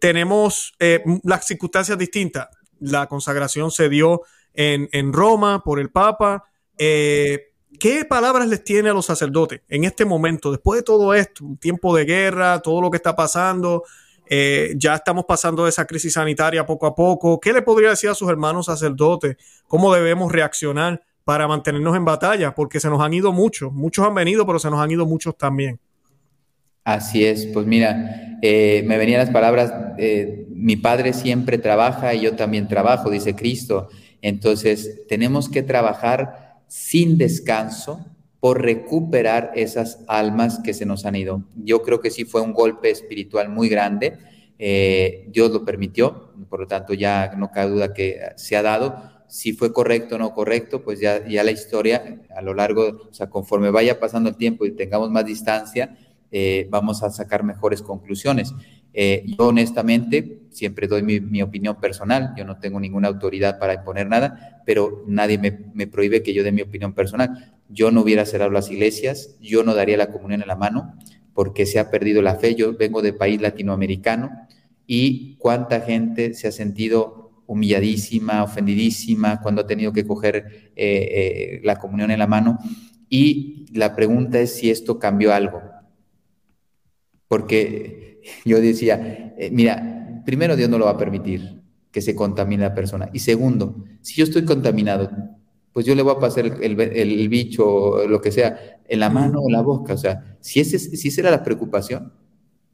tenemos las circunstancias distintas la consagración se dio en, Roma por el Papa. Eh, ¿Qué palabras les tiene a los sacerdotes en este momento, después de todo esto, un tiempo de guerra, todo lo que está pasando? Eh, ya estamos pasando de esa crisis sanitaria poco a poco. ¿Qué le podría decir a sus hermanos sacerdotes? ¿Cómo debemos reaccionar para mantenernos en batalla? Porque se nos han ido muchos, muchos han venido, pero se nos han ido muchos también. Así es, pues mira, eh, me venían las palabras, eh, mi padre siempre trabaja y yo también trabajo, dice Cristo. Entonces, tenemos que trabajar sin descanso por recuperar esas almas que se nos han ido. Yo creo que sí fue un golpe espiritual muy grande. Eh, Dios lo permitió, por lo tanto ya no cabe duda que se ha dado. Si fue correcto o no correcto, pues ya, ya la historia a lo largo, o sea, conforme vaya pasando el tiempo y tengamos más distancia, eh, vamos a sacar mejores conclusiones. Eh, yo honestamente siempre doy mi, opinión personal, yo no tengo ninguna autoridad para imponer nada, pero nadie me, prohíbe que yo dé mi opinión personal. Yo no hubiera cerrado las iglesias, yo no daría la comunión en la mano porque se ha perdido la fe. Yo vengo de país latinoamericano y cuánta gente se ha sentido humilladísima, ofendidísima cuando ha tenido que coger eh, la comunión en la mano. Y la pregunta es si esto cambió algo. Porque yo decía, eh, mira, primero Dios no lo va a permitir que se contamine la persona. Y segundo, si yo estoy contaminado, pues yo le voy a pasar el, bicho o lo que sea en la mano o la boca. O sea, si, ese, si esa era la preocupación,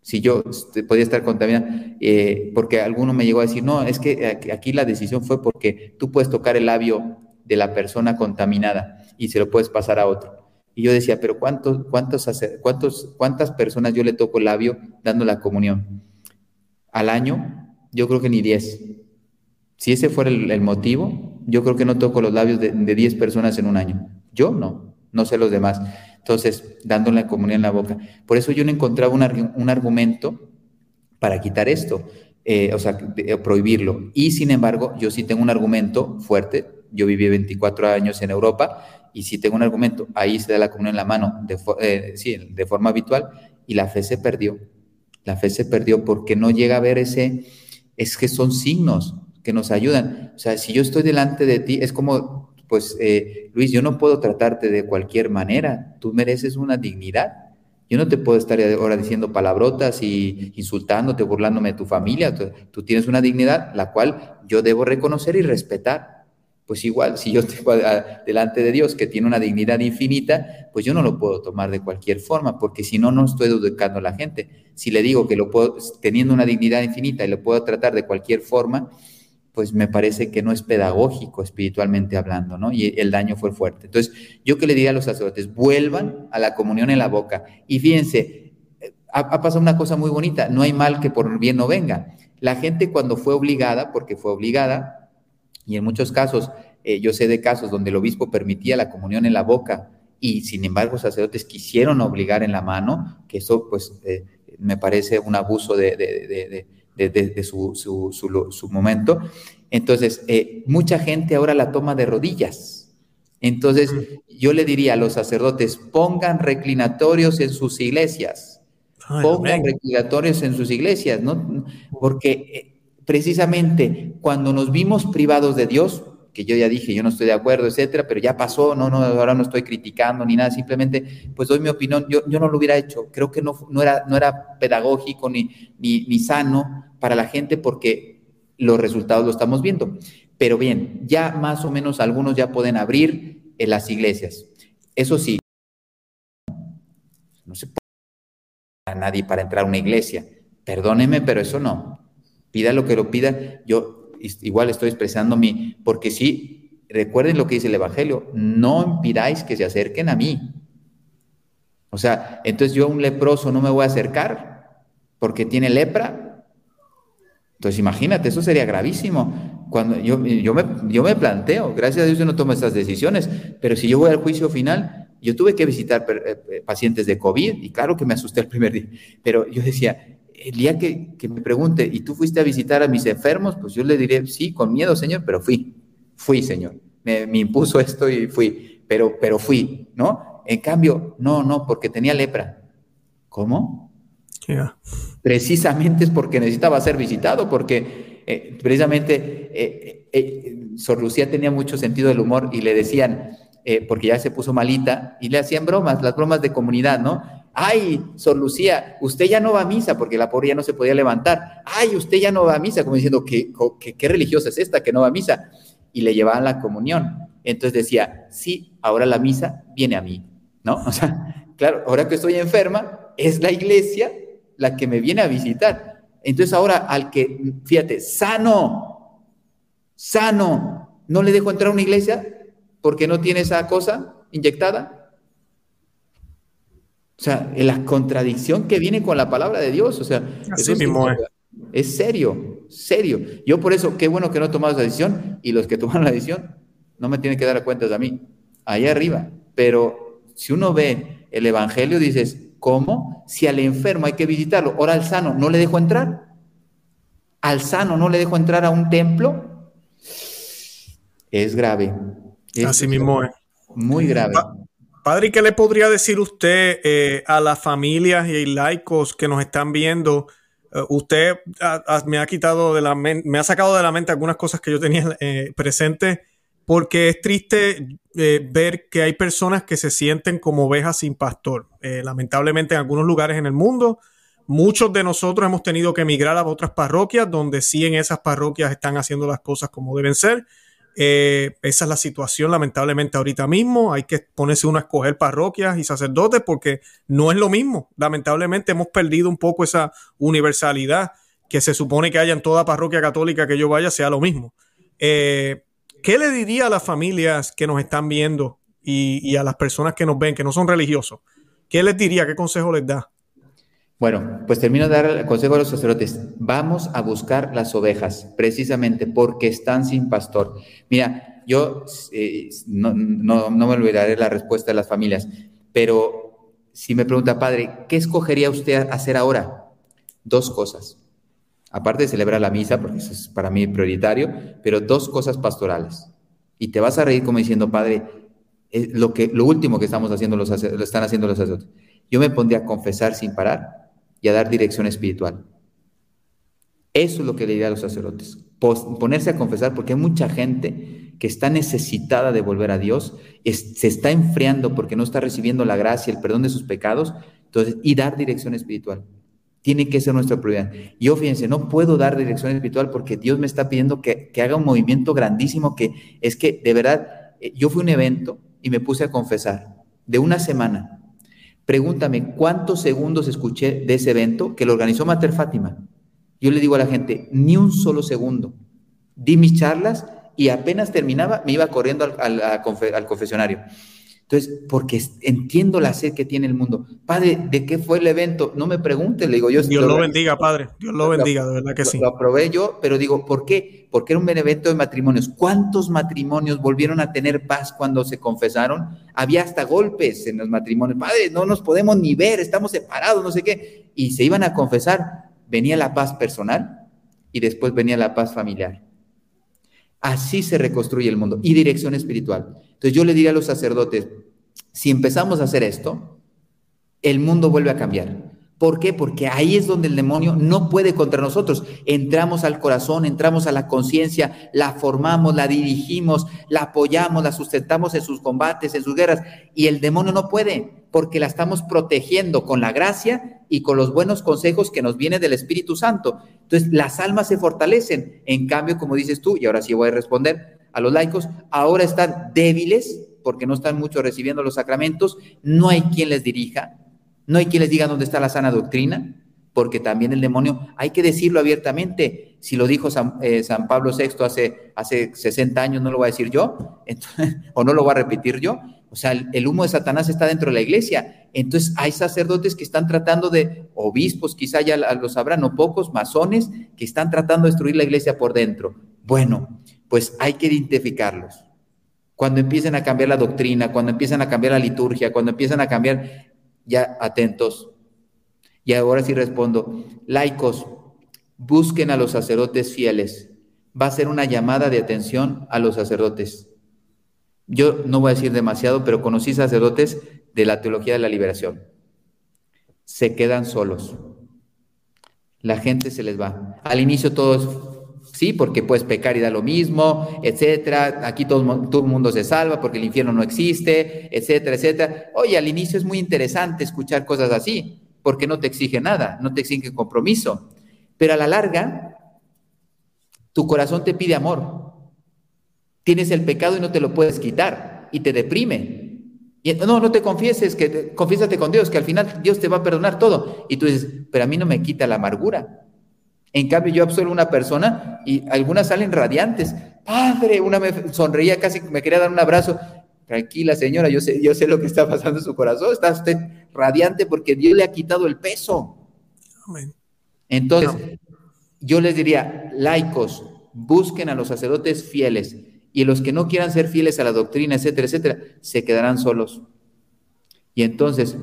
si yo este, podía estar contaminado, eh, porque alguno me llegó a decir, no, es que aquí la decisión fue porque tú puedes tocar el labio de la persona contaminada y se lo puedes pasar a otro. Y yo decía, pero ¿cuántos, cuántos, cuántos, ¿cuántas personas yo le toco el labio dando la comunión? Al año, yo creo que ni 10. Si ese fuera el, motivo, yo creo que no toco los labios de, 10 personas en un año. Yo no, no sé los demás. Entonces, dándole la comunión en la boca. Por eso yo no encontraba un, argumento para quitar esto, eh, o sea, prohibirlo. Y sin embargo, yo sí tengo un argumento fuerte. Yo viví 24 años en Europa y si tengo un argumento, ahí se da la comunión en la mano, de, eh, sí, de forma habitual, y la fe se perdió. La fe se perdió porque no llega a ver ese, es que son signos que nos ayudan. O sea, si yo estoy delante de ti, es como, pues, eh, Luis, yo no puedo tratarte de cualquier manera, tú mereces una dignidad. Yo no te puedo estar ahora diciendo palabrotas y insultándote, burlándome de tu familia. tú tienes una dignidad la cual yo debo reconocer y respetar pues igual, si yo estoy delante de Dios que tiene una dignidad infinita, pues yo no lo puedo tomar de cualquier forma, porque si no, no estoy educando a la gente. Si le digo que lo puedo, teniendo una dignidad infinita y lo puedo tratar de cualquier forma, pues me parece que no es pedagógico espiritualmente hablando, ¿no? Y el daño fue fuerte. Entonces, yo que le diría a los sacerdotes, vuelvan a la comunión en la boca. Y fíjense, ha, ha pasado una cosa muy bonita, no hay mal que por bien no venga. La gente cuando fue obligada, porque fue obligada, y en muchos casos, eh, yo sé de casos donde el obispo permitía la comunión en la boca y sin embargo sacerdotes quisieron obligar en la mano, que eso pues eh, me parece un abuso de, de, su, su, su, momento. Entonces, eh, mucha gente ahora la toma de rodillas. Entonces, yo le diría a los sacerdotes, pongan reclinatorios en sus iglesias. pongan reclinatorios en sus iglesias, ¿no? Porque precisamente cuando nos vimos privados de Dios, que yo ya dije, yo no estoy de acuerdo, etcétera, pero ya pasó, no, no, ahora no estoy criticando ni nada, simplemente pues doy mi opinión, yo, yo no lo hubiera hecho, creo que no, no, era, no era pedagógico ni, ni, sano para la gente porque los resultados lo estamos viendo. Pero bien, ya más o menos algunos ya pueden abrir en las iglesias. Eso sí, no se puede a nadie para entrar a una iglesia. Perdóneme, pero eso no pida lo que lo pida, yo igual estoy expresando mi, porque sí, recuerden lo que dice el Evangelio, no impidáis que se acerquen a mí. O sea, entonces yo a un leproso no me voy a acercar porque tiene lepra. Entonces imagínate, eso sería gravísimo. Cuando yo, yo, me, yo me planteo, gracias a Dios yo no tomo estas decisiones, pero si yo voy al juicio final, yo tuve que visitar eh, eh, pacientes de COVID y claro que me asusté el primer día, pero yo decía, el día que, que, me pregunte, ¿y tú fuiste a visitar a mis enfermos? Pues yo le diré, sí, con miedo, Señor, pero fui, fui, Señor. Me, me impuso esto y fui, pero, pero fui, ¿no? En cambio, no, no, porque tenía lepra. ¿Cómo? Precisamente es porque necesitaba ser visitado, porque eh, precisamente eh, eh, Sor Lucía tenía mucho sentido del humor y le decían, porque ya se puso malita, y le hacían bromas, las bromas de comunidad, ¿no? Ay, Sor Lucía, usted ya no va a misa, porque la pobre ya no se podía levantar. Ay, usted ya no va a misa, como diciendo, ¿qué, qué, religiosa es esta que no va a misa? Y le llevaban la comunión. Entonces decía, sí, ahora la misa viene a mí, ¿no? O sea, claro, ahora que estoy enferma, es la iglesia la que me viene a visitar. Entonces ahora al que, fíjate, sano, sano, no le dejo entrar a una iglesia porque no tiene esa cosa inyectada. O sea, la contradicción que viene con la palabra de Dios, o sea, Así es. es serio, serio. Yo por eso, qué bueno que no he tomado esa decisión y los que tomaron la decisión no me tienen que dar cuentas a mí, allá arriba. Pero si uno ve el Evangelio, dices, ¿Cómo? Si al enfermo hay que visitarlo, ahora al sano no le dejo entrar. Al sano no le dejo entrar a un templo. Es grave. Así mismo es. Muy grave. Padre, ¿qué le podría decir usted eh, a las familias y laicos que nos están viendo? Eh, usted me ha quitado de la me ha sacado de la mente algunas cosas que yo tenía eh, presentes porque es triste eh, ver que hay personas que se sienten como ovejas sin pastor. Lamentablemente en algunos lugares en el mundo, muchos de nosotros hemos tenido que emigrar a otras parroquias donde sí en esas parroquias están haciendo las cosas como deben ser. Eh, esa es la situación lamentablemente ahorita mismo. Hay que ponerse uno a escoger parroquias y sacerdotes porque no es lo mismo. Lamentablemente hemos perdido un poco esa universalidad que se supone que haya en toda parroquia católica que yo vaya sea lo mismo. Eh, ¿Qué le diría a las familias que nos están viendo y, a las personas que nos ven, que no son religiosos? ¿Qué les diría? ¿Qué consejo les da? Bueno, pues termino de dar el consejo a los sacerdotes. Vamos a buscar las ovejas, precisamente porque están sin pastor. Mira, yo eh, no, me olvidaré la respuesta de las familias, pero si me pregunta, padre, ¿qué escogería usted hacer ahora? Dos cosas aparte de celebrar la misa, porque eso es para mí prioritario, pero dos cosas pastorales. Y te vas a reír como diciendo, Padre, lo, que, lo último que estamos haciendo los, lo están haciendo los sacerdotes. Yo me pondría a confesar sin parar y a dar dirección espiritual. Eso es lo que le diría a los sacerdotes. Ponerse a confesar, porque hay mucha gente que está necesitada de volver a Dios, se está enfriando porque no está recibiendo la gracia, el perdón de sus pecados, entonces, y dar dirección espiritual. Tiene que ser nuestra prioridad. Yo, fíjense, no puedo dar dirección espiritual porque Dios me está pidiendo que, haga un movimiento grandísimo que es que, de verdad, eh, yo fui a un evento y me puse a confesar de una semana. Pregúntame cuántos segundos escuché de ese evento que lo organizó Mater Fátima. Yo le digo a la gente, ni un solo segundo. Di mis charlas y apenas terminaba, me iba corriendo al, al confesionario. Entonces, porque entiendo la sed que tiene el mundo. Padre, ¿de qué fue el evento? No me pregunte, le digo yo. Dios lo, bendiga, Padre. Dios lo bendiga, de verdad que sí. Lo aprobé yo, pero digo, ¿por qué? Porque era un evento de matrimonios. ¿Cuántos matrimonios volvieron a tener paz cuando se confesaron? Había hasta golpes en los matrimonios. Padre, no nos podemos ni ver, estamos separados, no sé qué. Y se iban a confesar. Venía la paz personal y después venía la paz familiar. Así se reconstruye el mundo y dirección espiritual. Entonces yo le diría a los sacerdotes, si empezamos a hacer esto, el mundo vuelve a cambiar. ¿Por qué? Porque ahí es donde el demonio no puede contra nosotros. Entramos al corazón, entramos a la conciencia, la formamos, la dirigimos, la apoyamos, la sustentamos en sus combates, en sus guerras, y el demonio no puede, porque la estamos protegiendo con la gracia y con los buenos consejos que nos vienen del Espíritu Santo. Entonces, las almas se fortalecen. En cambio, como dices tú, y ahora sí voy a responder a los laicos, ahora están débiles porque no están mucho recibiendo los sacramentos, no hay quien les dirija, no hay quien les diga dónde está la sana doctrina, porque también el demonio, hay que decirlo abiertamente, si lo dijo San, eh, Pablo VI hace, hace 60 años, no lo voy a decir yo, o no lo voy a repetir yo, o sea, el, humo de Satanás está dentro de la iglesia. Entonces hay sacerdotes que están tratando de, obispos, quizá ya lo sabrán, no pocos, masones, que están tratando de destruir la iglesia por dentro. Bueno, pues hay que identificarlos. Cuando empiecen a cambiar la doctrina, cuando empiezan a cambiar la liturgia, cuando empiezan a cambiar, ya atentos. Y ahora sí respondo, laicos, busquen a los sacerdotes fieles. Va a ser una llamada de atención a los sacerdotes. Yo no voy a decir demasiado, pero conocí sacerdotes de la teología de la liberación. Se quedan solos. La gente se les va. Al inicio todos sí, porque puedes pecar y da lo mismo, etcétera. Aquí todo, todo, el mundo se salva porque el infierno no existe, etcétera, etcétera. Oye, al inicio es muy interesante escuchar cosas así, porque no te exige nada, no te exige compromiso. Pero a la larga, tu corazón te pide amor. Tienes el pecado y no te lo puedes quitar y te deprime. Y, no, no te confieses, que confiésate con Dios, que al final Dios te va a perdonar todo. Y tú dices, pero a mí no me quita la amargura. En cambio, yo absuelvo una persona y algunas salen radiantes. Padre, una me sonreía casi, me quería dar un abrazo. Tranquila, señora, yo sé, yo sé lo que está pasando en su corazón. Está usted radiante porque Dios le ha quitado el peso. Entonces, yo les diría, laicos, busquen a los sacerdotes fieles y los que no quieran ser fieles a la doctrina, etcétera, etcétera, se quedarán solos. Y entonces,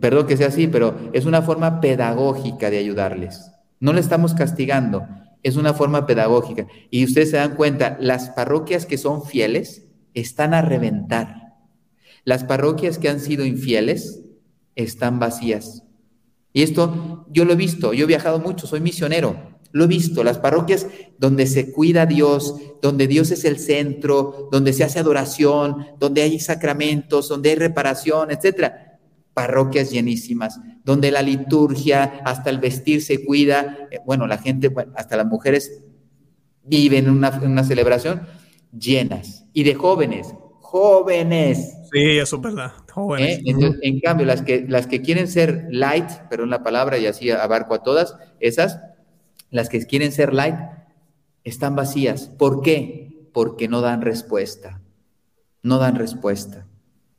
perdón que sea así, pero es una forma pedagógica de ayudarles. No le estamos castigando, es una forma pedagógica. Y ustedes se dan cuenta, las parroquias que son fieles están a reventar. Las parroquias que han sido infieles están vacías. Y esto yo lo he visto, yo he viajado mucho, soy misionero, lo he visto, las parroquias donde se cuida a Dios, donde Dios es el centro, donde se hace adoración, donde hay sacramentos, donde hay reparación, etcétera parroquias llenísimas, donde la liturgia, hasta el vestir se cuida, eh, bueno, la gente, hasta las mujeres viven en una, celebración llenas, y de jóvenes, jóvenes. Sí, eso es verdad, jóvenes. ¿Eh? en cambio, las que, las que quieren ser light, pero en la palabra y así abarco a todas, esas, las que quieren ser light, están vacías. ¿Por qué? Porque no dan respuesta. No dan respuesta.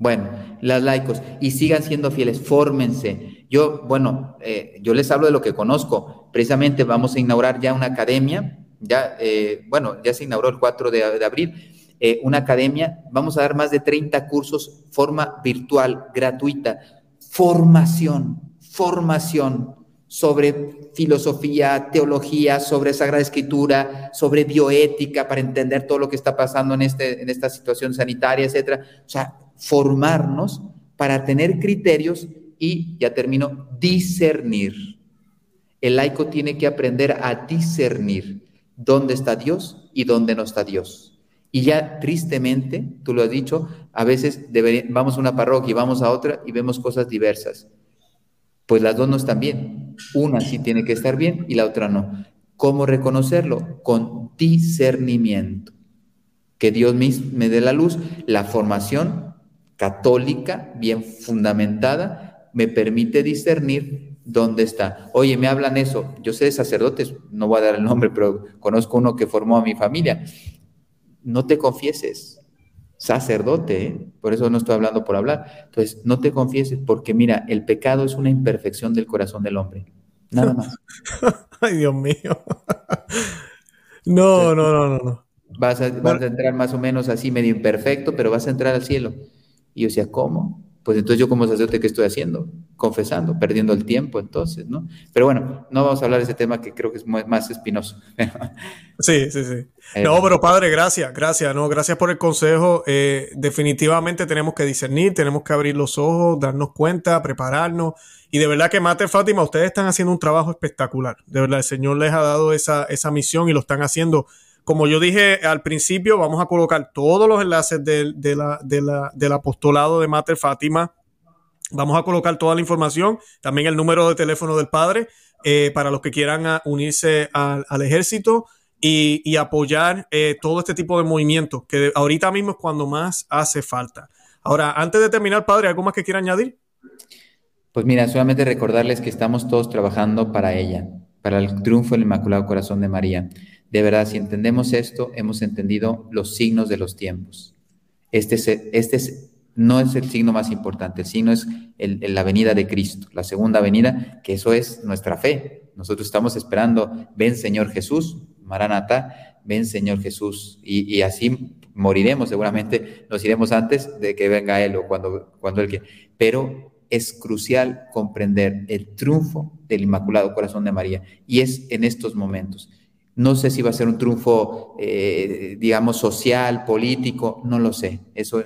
Bueno, las laicos, y sigan siendo fieles, fórmense. Yo, bueno, eh, yo les hablo de lo que conozco. Precisamente vamos a inaugurar ya una academia, ya, eh, bueno, ya se inauguró el 4 de, abril, eh, una academia, vamos a dar más de 30 cursos, forma virtual, gratuita, formación, formación sobre filosofía, teología, sobre Sagrada Escritura, sobre bioética, para entender todo lo que está pasando en, este, en esta situación sanitaria, etcétera. O sea, formarnos para tener criterios y, ya termino, discernir. El laico tiene que aprender a discernir dónde está Dios y dónde no está Dios. Y ya tristemente, tú lo has dicho, a veces vamos a una parroquia y vamos a otra y vemos cosas diversas. Pues las dos no están bien. Una sí tiene que estar bien y la otra no. ¿Cómo reconocerlo? Con discernimiento. Que Dios me dé la luz, la formación católica, bien fundamentada, me permite discernir dónde está. Oye, me hablan eso. Yo sé de sacerdotes, no voy a dar el nombre, pero conozco uno que formó a mi familia. No te confieses, sacerdote, ¿eh? por eso no estoy hablando por hablar. Entonces, no te confieses, porque mira, el pecado es una imperfección del corazón del hombre. Nada más. Ay, Dios mío. no, no, no, no, no. Vas a, vas a entrar más o menos así, medio imperfecto, pero vas a entrar al cielo. Y yo decía, ¿cómo? Pues entonces yo como sacerdote, ¿qué estoy haciendo? Confesando, perdiendo el tiempo entonces, ¿no? Pero bueno, no vamos a hablar de ese tema que creo que es más espinoso. sí, sí, sí. Eh, no, pero padre, gracias, gracias, no, gracias por el consejo. Eh, definitivamente tenemos que discernir, tenemos que abrir los ojos, darnos cuenta, prepararnos. Y de verdad que Mater Fátima, ustedes están haciendo un trabajo espectacular. De verdad, el Señor les ha dado esa, esa misión y lo están haciendo como yo dije al principio, vamos a colocar todos los enlaces de, del apostolado de Mater Fátima. Vamos a colocar toda la información, también el número de teléfono del padre, eh, para los que quieran ah, unirse al, ejército y, apoyar eh, todo este tipo de movimientos, que ahorita mismo es cuando más hace falta. Ahora, antes de terminar, padre, ¿algo más que quiera añadir? Pues mira, solamente recordarles que estamos todos trabajando para ella, para el triunfo del Inmaculado Corazón de María. De verdad, si entendemos esto, hemos entendido los signos de los tiempos. Este, este no es el signo más importante, el signo es la venida de Cristo, la segunda venida, que eso es nuestra fe. Nosotros estamos esperando, ven Señor Jesús, Maranata, ven Señor Jesús. Y, así moriremos, seguramente nos iremos antes de que venga Él o cuando, cuando Él quiera. Pero es crucial comprender el triunfo del Inmaculado Corazón de María. Y es en estos momentos. No sé si va a ser un triunfo, eh, digamos, social, político, no lo sé. Eso,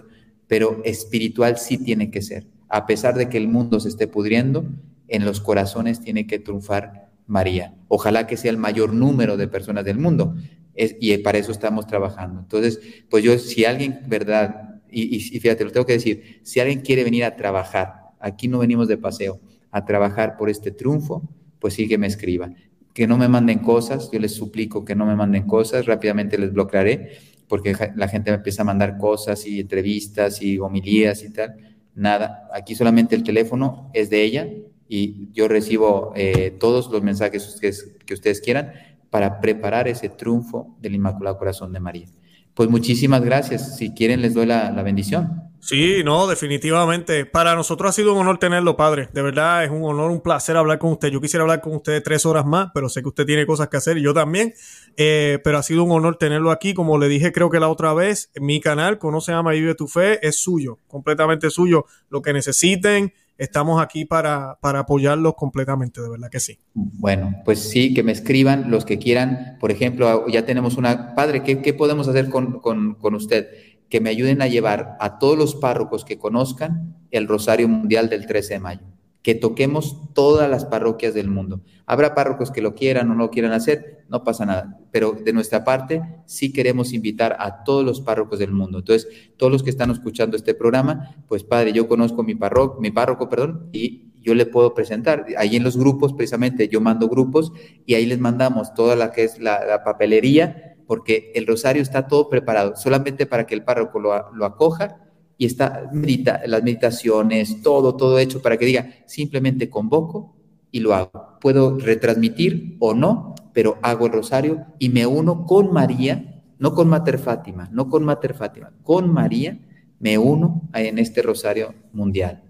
pero espiritual sí tiene que ser. A pesar de que el mundo se esté pudriendo, en los corazones tiene que triunfar María. Ojalá que sea el mayor número de personas del mundo. y para eso estamos trabajando. Entonces, pues yo, si alguien, ¿verdad? Y, y, fíjate, lo tengo que decir, si alguien quiere venir a trabajar, aquí no venimos de paseo, a trabajar por este triunfo, pues sí que me escriba. Que no me manden cosas, yo les suplico que no me manden cosas, rápidamente les bloquearé, porque la gente me empieza a mandar cosas y entrevistas y homilías y tal. Nada, aquí solamente el teléfono es de ella, y yo recibo eh, todos los mensajes que, ustedes quieran para preparar ese triunfo del Inmaculado Corazón de María. Pues muchísimas gracias. Si quieren, les doy la, bendición. Sí, no, definitivamente. Para nosotros ha sido un honor tenerlo, padre. De verdad es un honor, un placer hablar con usted. Yo quisiera hablar con usted tres horas más, pero sé que usted tiene cosas que hacer y yo también. Eh, pero ha sido un honor tenerlo aquí. Como le dije, creo que la otra vez, mi canal, Conoce, Ama y Vive tu Fe, es suyo, completamente suyo. Lo que necesiten, estamos aquí para, para apoyarlos completamente, de verdad que sí. Bueno, pues sí, que me escriban los que quieran. Por ejemplo, ya tenemos una, padre, ¿qué, qué podemos hacer con, con, con usted? Que me ayuden a llevar a todos los párrocos que conozcan el Rosario Mundial del 13 de mayo que toquemos todas las parroquias del mundo. Habrá párrocos que lo quieran o no lo quieran hacer, no pasa nada, pero de nuestra parte sí queremos invitar a todos los párrocos del mundo. Entonces, todos los que están escuchando este programa, pues padre, yo conozco mi párroco, mi párroco, perdón, y yo le puedo presentar. Ahí en los grupos, precisamente, yo mando grupos y ahí les mandamos toda la que es la, papelería, porque el rosario está todo preparado, solamente para que el párroco lo, lo acoja y está medita, las meditaciones, todo, todo hecho para que diga, simplemente convoco y lo hago. Puedo retransmitir o no, pero hago el rosario y me uno con María, no con Mater Fátima, no con Mater Fátima, con María me uno en este rosario mundial.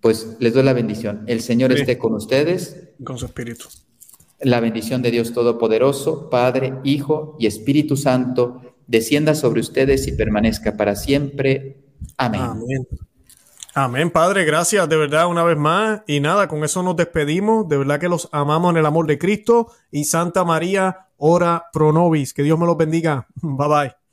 Pues les doy la bendición. El Señor esté con ustedes. Con su espíritu. La bendición de Dios Todopoderoso, Padre, Hijo y Espíritu Santo, descienda sobre ustedes y permanezca para siempre. Amén. Amén. Padre, gracias de verdad una vez más. Y nada, con eso nos despedimos. De verdad que los amamos en el amor de Cristo. Y Santa María, ora pro nobis. Que Dios me los bendiga. Bye bye.